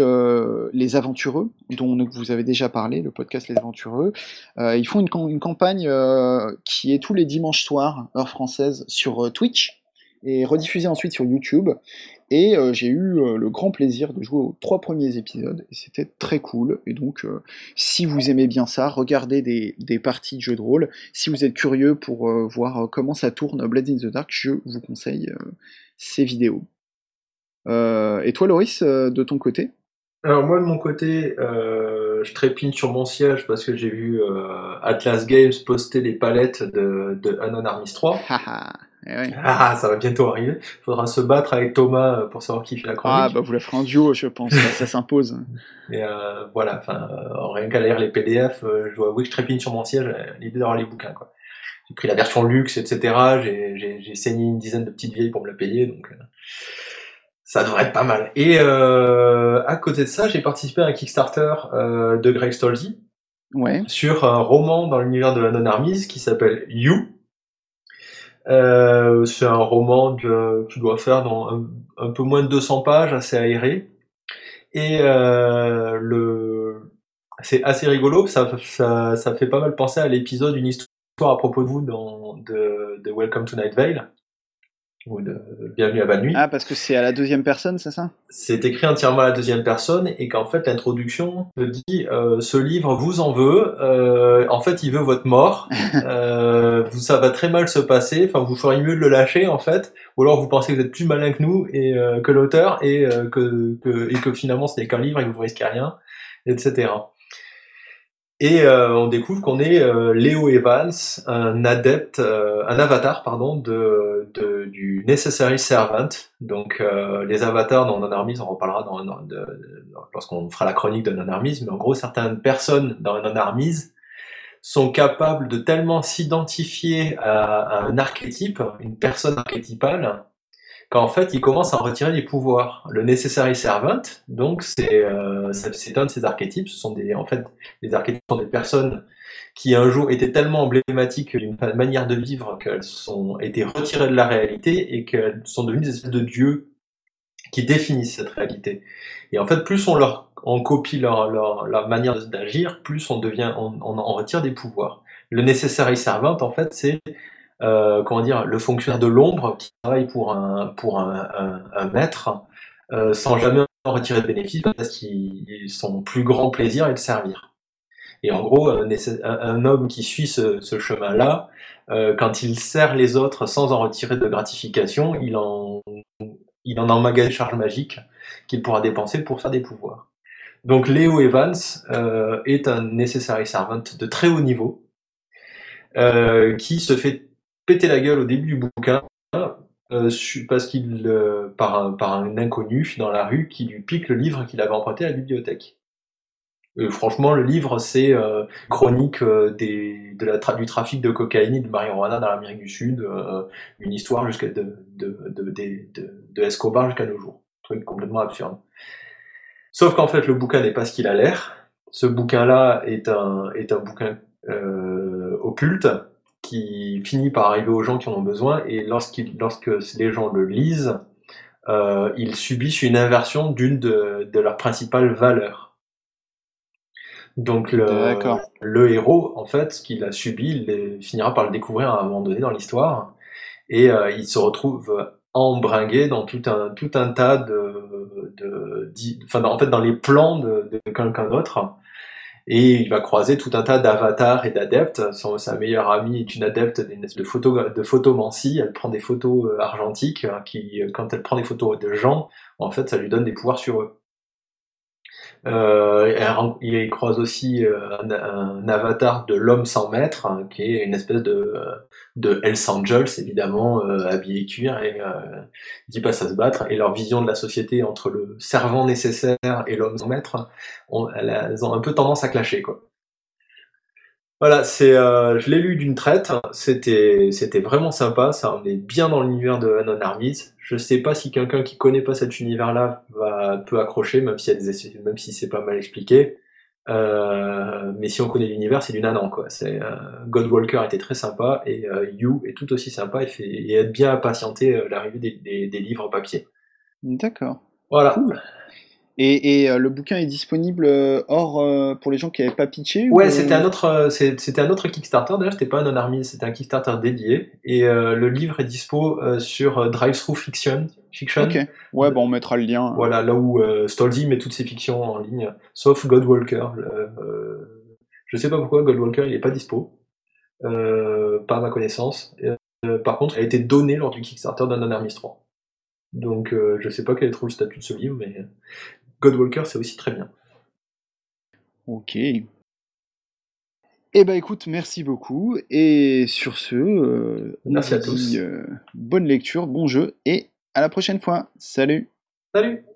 les aventureux, dont vous avez déjà parlé, le podcast Les Aventureux. ils font une, campagne qui est tous les dimanches soirs, heure française, sur Twitch et rediffusée ensuite sur YouTube. Et euh, j'ai eu euh, le grand plaisir de jouer aux trois premiers épisodes, et c'était très cool. Et donc, euh, si vous aimez bien ça, regardez des, des, parties de jeux de rôle. Si vous êtes curieux pour voir comment ça tourne Blades in the Dark, je vous conseille ces vidéos. Et toi, Loris, de ton côté Alors moi, de mon côté, je trépigne sur mon siège parce que j'ai vu Atlas Games poster les palettes de, de Anon Armies 3. [LAUGHS] Eh ah, ça va bientôt arriver. Il faudra se battre avec Thomas euh, pour savoir qui fait la chronique. Ah, bah vous la ferez en duo, je pense. ça, s'impose. [LAUGHS] Et euh, voilà, enfin, euh, rien qu'à lire les PDF, je dois avouer que je trépine sur mon siège l'idée d'avoir les bouquins. Quoi. J'ai pris la version luxe, etc. J'ai saigné une dizaine de petites vieilles pour me la payer, donc ça devrait être pas mal. Et à côté de ça, j'ai participé à un Kickstarter de Greg Stolzy ouais. sur un roman dans l'univers de la non-armise qui s'appelle You euh, c'est un roman que tu dois faire dans un, peu moins de 200 pages, assez aéré. Et euh, le, c'est assez rigolo, ça, ça, ça, fait pas mal penser à l'épisode d'une histoire à propos de vous dans, de, de Welcome to Night Vale ou de Bienvenue à Nuit. Ah, parce que c'est à la deuxième personne, c'est ça? C'est écrit entièrement à la deuxième personne et qu'en fait l'introduction te dit euh, ce livre vous en veut, euh, en fait il veut votre mort, [LAUGHS] euh, ça va très mal se passer, enfin vous feriez mieux de le lâcher en fait, ou alors vous pensez que vous êtes plus malin que nous et que l'auteur et que, que, et que finalement ce n'est qu'un livre et que vous risquez rien, etc. Et euh, on découvre qu'on est euh, Léo Evans, un adepte, euh, un avatar pardon de, de, du Necessary Servant. Donc les avatars dans Non-Armise, on reparlera dans, lorsqu'on fera la chronique de Non-Armise, mais en gros certaines personnes dans Non-Armise sont capables de tellement s'identifier à, un archétype, une personne archétypale, qu'en fait, il commence à en retirer des pouvoirs. Le Necessary Servant, donc, c'est euh, un de ces archétypes. Ce sont des, en fait, les archétypes sont des personnes qui un jour étaient tellement emblématiques d'une manière de vivre qu'elles sont été retirées de la réalité et qu'elles sont devenues des espèces de dieux qui définissent cette réalité. Et en fait, plus on leur on copie leur, leur, manière d'agir, plus on devient, on, on, en retire des pouvoirs. Le necessary servant, en fait, c'est euh, comment dire, le fonctionnaire de l'ombre qui travaille pour un, pour un, un, maître euh, sans jamais en retirer de bénéfice parce qu'il son plus grand plaisir est de servir. Et en gros, un, homme qui suit ce, ce chemin-là, euh, quand il sert les autres sans en retirer de gratification, il en, il en emmagasine charge magique qu'il pourra dépenser pour faire des pouvoirs. Donc Léo Evans euh, est un necessary servant de très haut niveau euh, qui se fait péter la gueule au début du bouquin euh, parce qu'il par, un, par un inconnu dans la rue qui lui pique le livre qu'il avait emprunté à la bibliothèque. franchement, le livre, c'est chronique des, de la du trafic de cocaïne et de marijuana dans l'Amérique du Sud, une histoire jusqu'à de, de, de, de, Escobar jusqu'à nos jours. Un truc complètement absurde. Sauf qu'en fait, le bouquin n'est pas ce qu'il a l'air. Ce bouquin-là est un, est un bouquin euh, occulte qui finit par arriver aux gens qui en ont besoin, et lorsque les gens le lisent, euh, ils subissent une inversion d'une de, de leurs principales valeurs. Donc le, le héros, en fait, ce qu'il a subi, il finira par le découvrir à un moment donné dans l'histoire, et euh, il se retrouve embringué dans tout un, tout un tas de, de, enfin, en fait, dans les plans de, de quelqu'un d'autre. Et il va croiser tout un tas d'avatars et d'adeptes. Sa meilleure amie est une adepte de, photo, de photomancie. Elle prend des photos euh, argentiques hein, qui, quand elle prend des photos de gens, en fait, ça lui donne des pouvoirs sur eux. Euh, il croise aussi euh, un, avatar de l'homme sans maître, hein, qui est une espèce de, de Hells Angels, évidemment, euh, habillé cuir, et euh, qui passe à se battre. Et leur vision de la société entre le servant nécessaire et l'homme sans maître, elles ont un peu tendance à clasher, quoi. Voilà, c'est, euh, je l'ai lu d'une traite. C'était, c'était vraiment sympa. Ça on est bien dans l'univers de Anon Armies. Je sais pas si quelqu'un qui connaît pas cet univers-là va peut accrocher, même si même si c'est pas mal expliqué. Euh, mais si on connaît l'univers, c'est du nanan quoi. C'est euh, Godwalker était très sympa et euh, You est tout aussi sympa et, fait, et aide bien à patienter l'arrivée des, des, des, livres papier. D'accord. Voilà. Et, et euh, le bouquin est disponible euh, hors euh, pour les gens qui n'avaient pas pitché Ouais, c'était un autre, c'était un autre Kickstarter. D'ailleurs, c'était pas un non c'était un Kickstarter dédié. Et le livre est dispo sur Drive-Thru Fiction. Fiction. Ok. Ouais, bon, on mettra le lien. Voilà, là où Stolzy met toutes ses fictions en ligne, sauf Godwalker. je sais pas pourquoi Godwalker il est pas dispo, pas à ma connaissance. par contre, il a été donné lors du Kickstarter d'un Armies 3. Donc, je sais pas quel est trop le statut de ce livre, mais Godwalker, c'est aussi très bien. Ok. Eh ben écoute, merci beaucoup. Et sur ce, euh, merci à tous. Euh, bonne lecture, bon jeu et à la prochaine fois. Salut. Salut.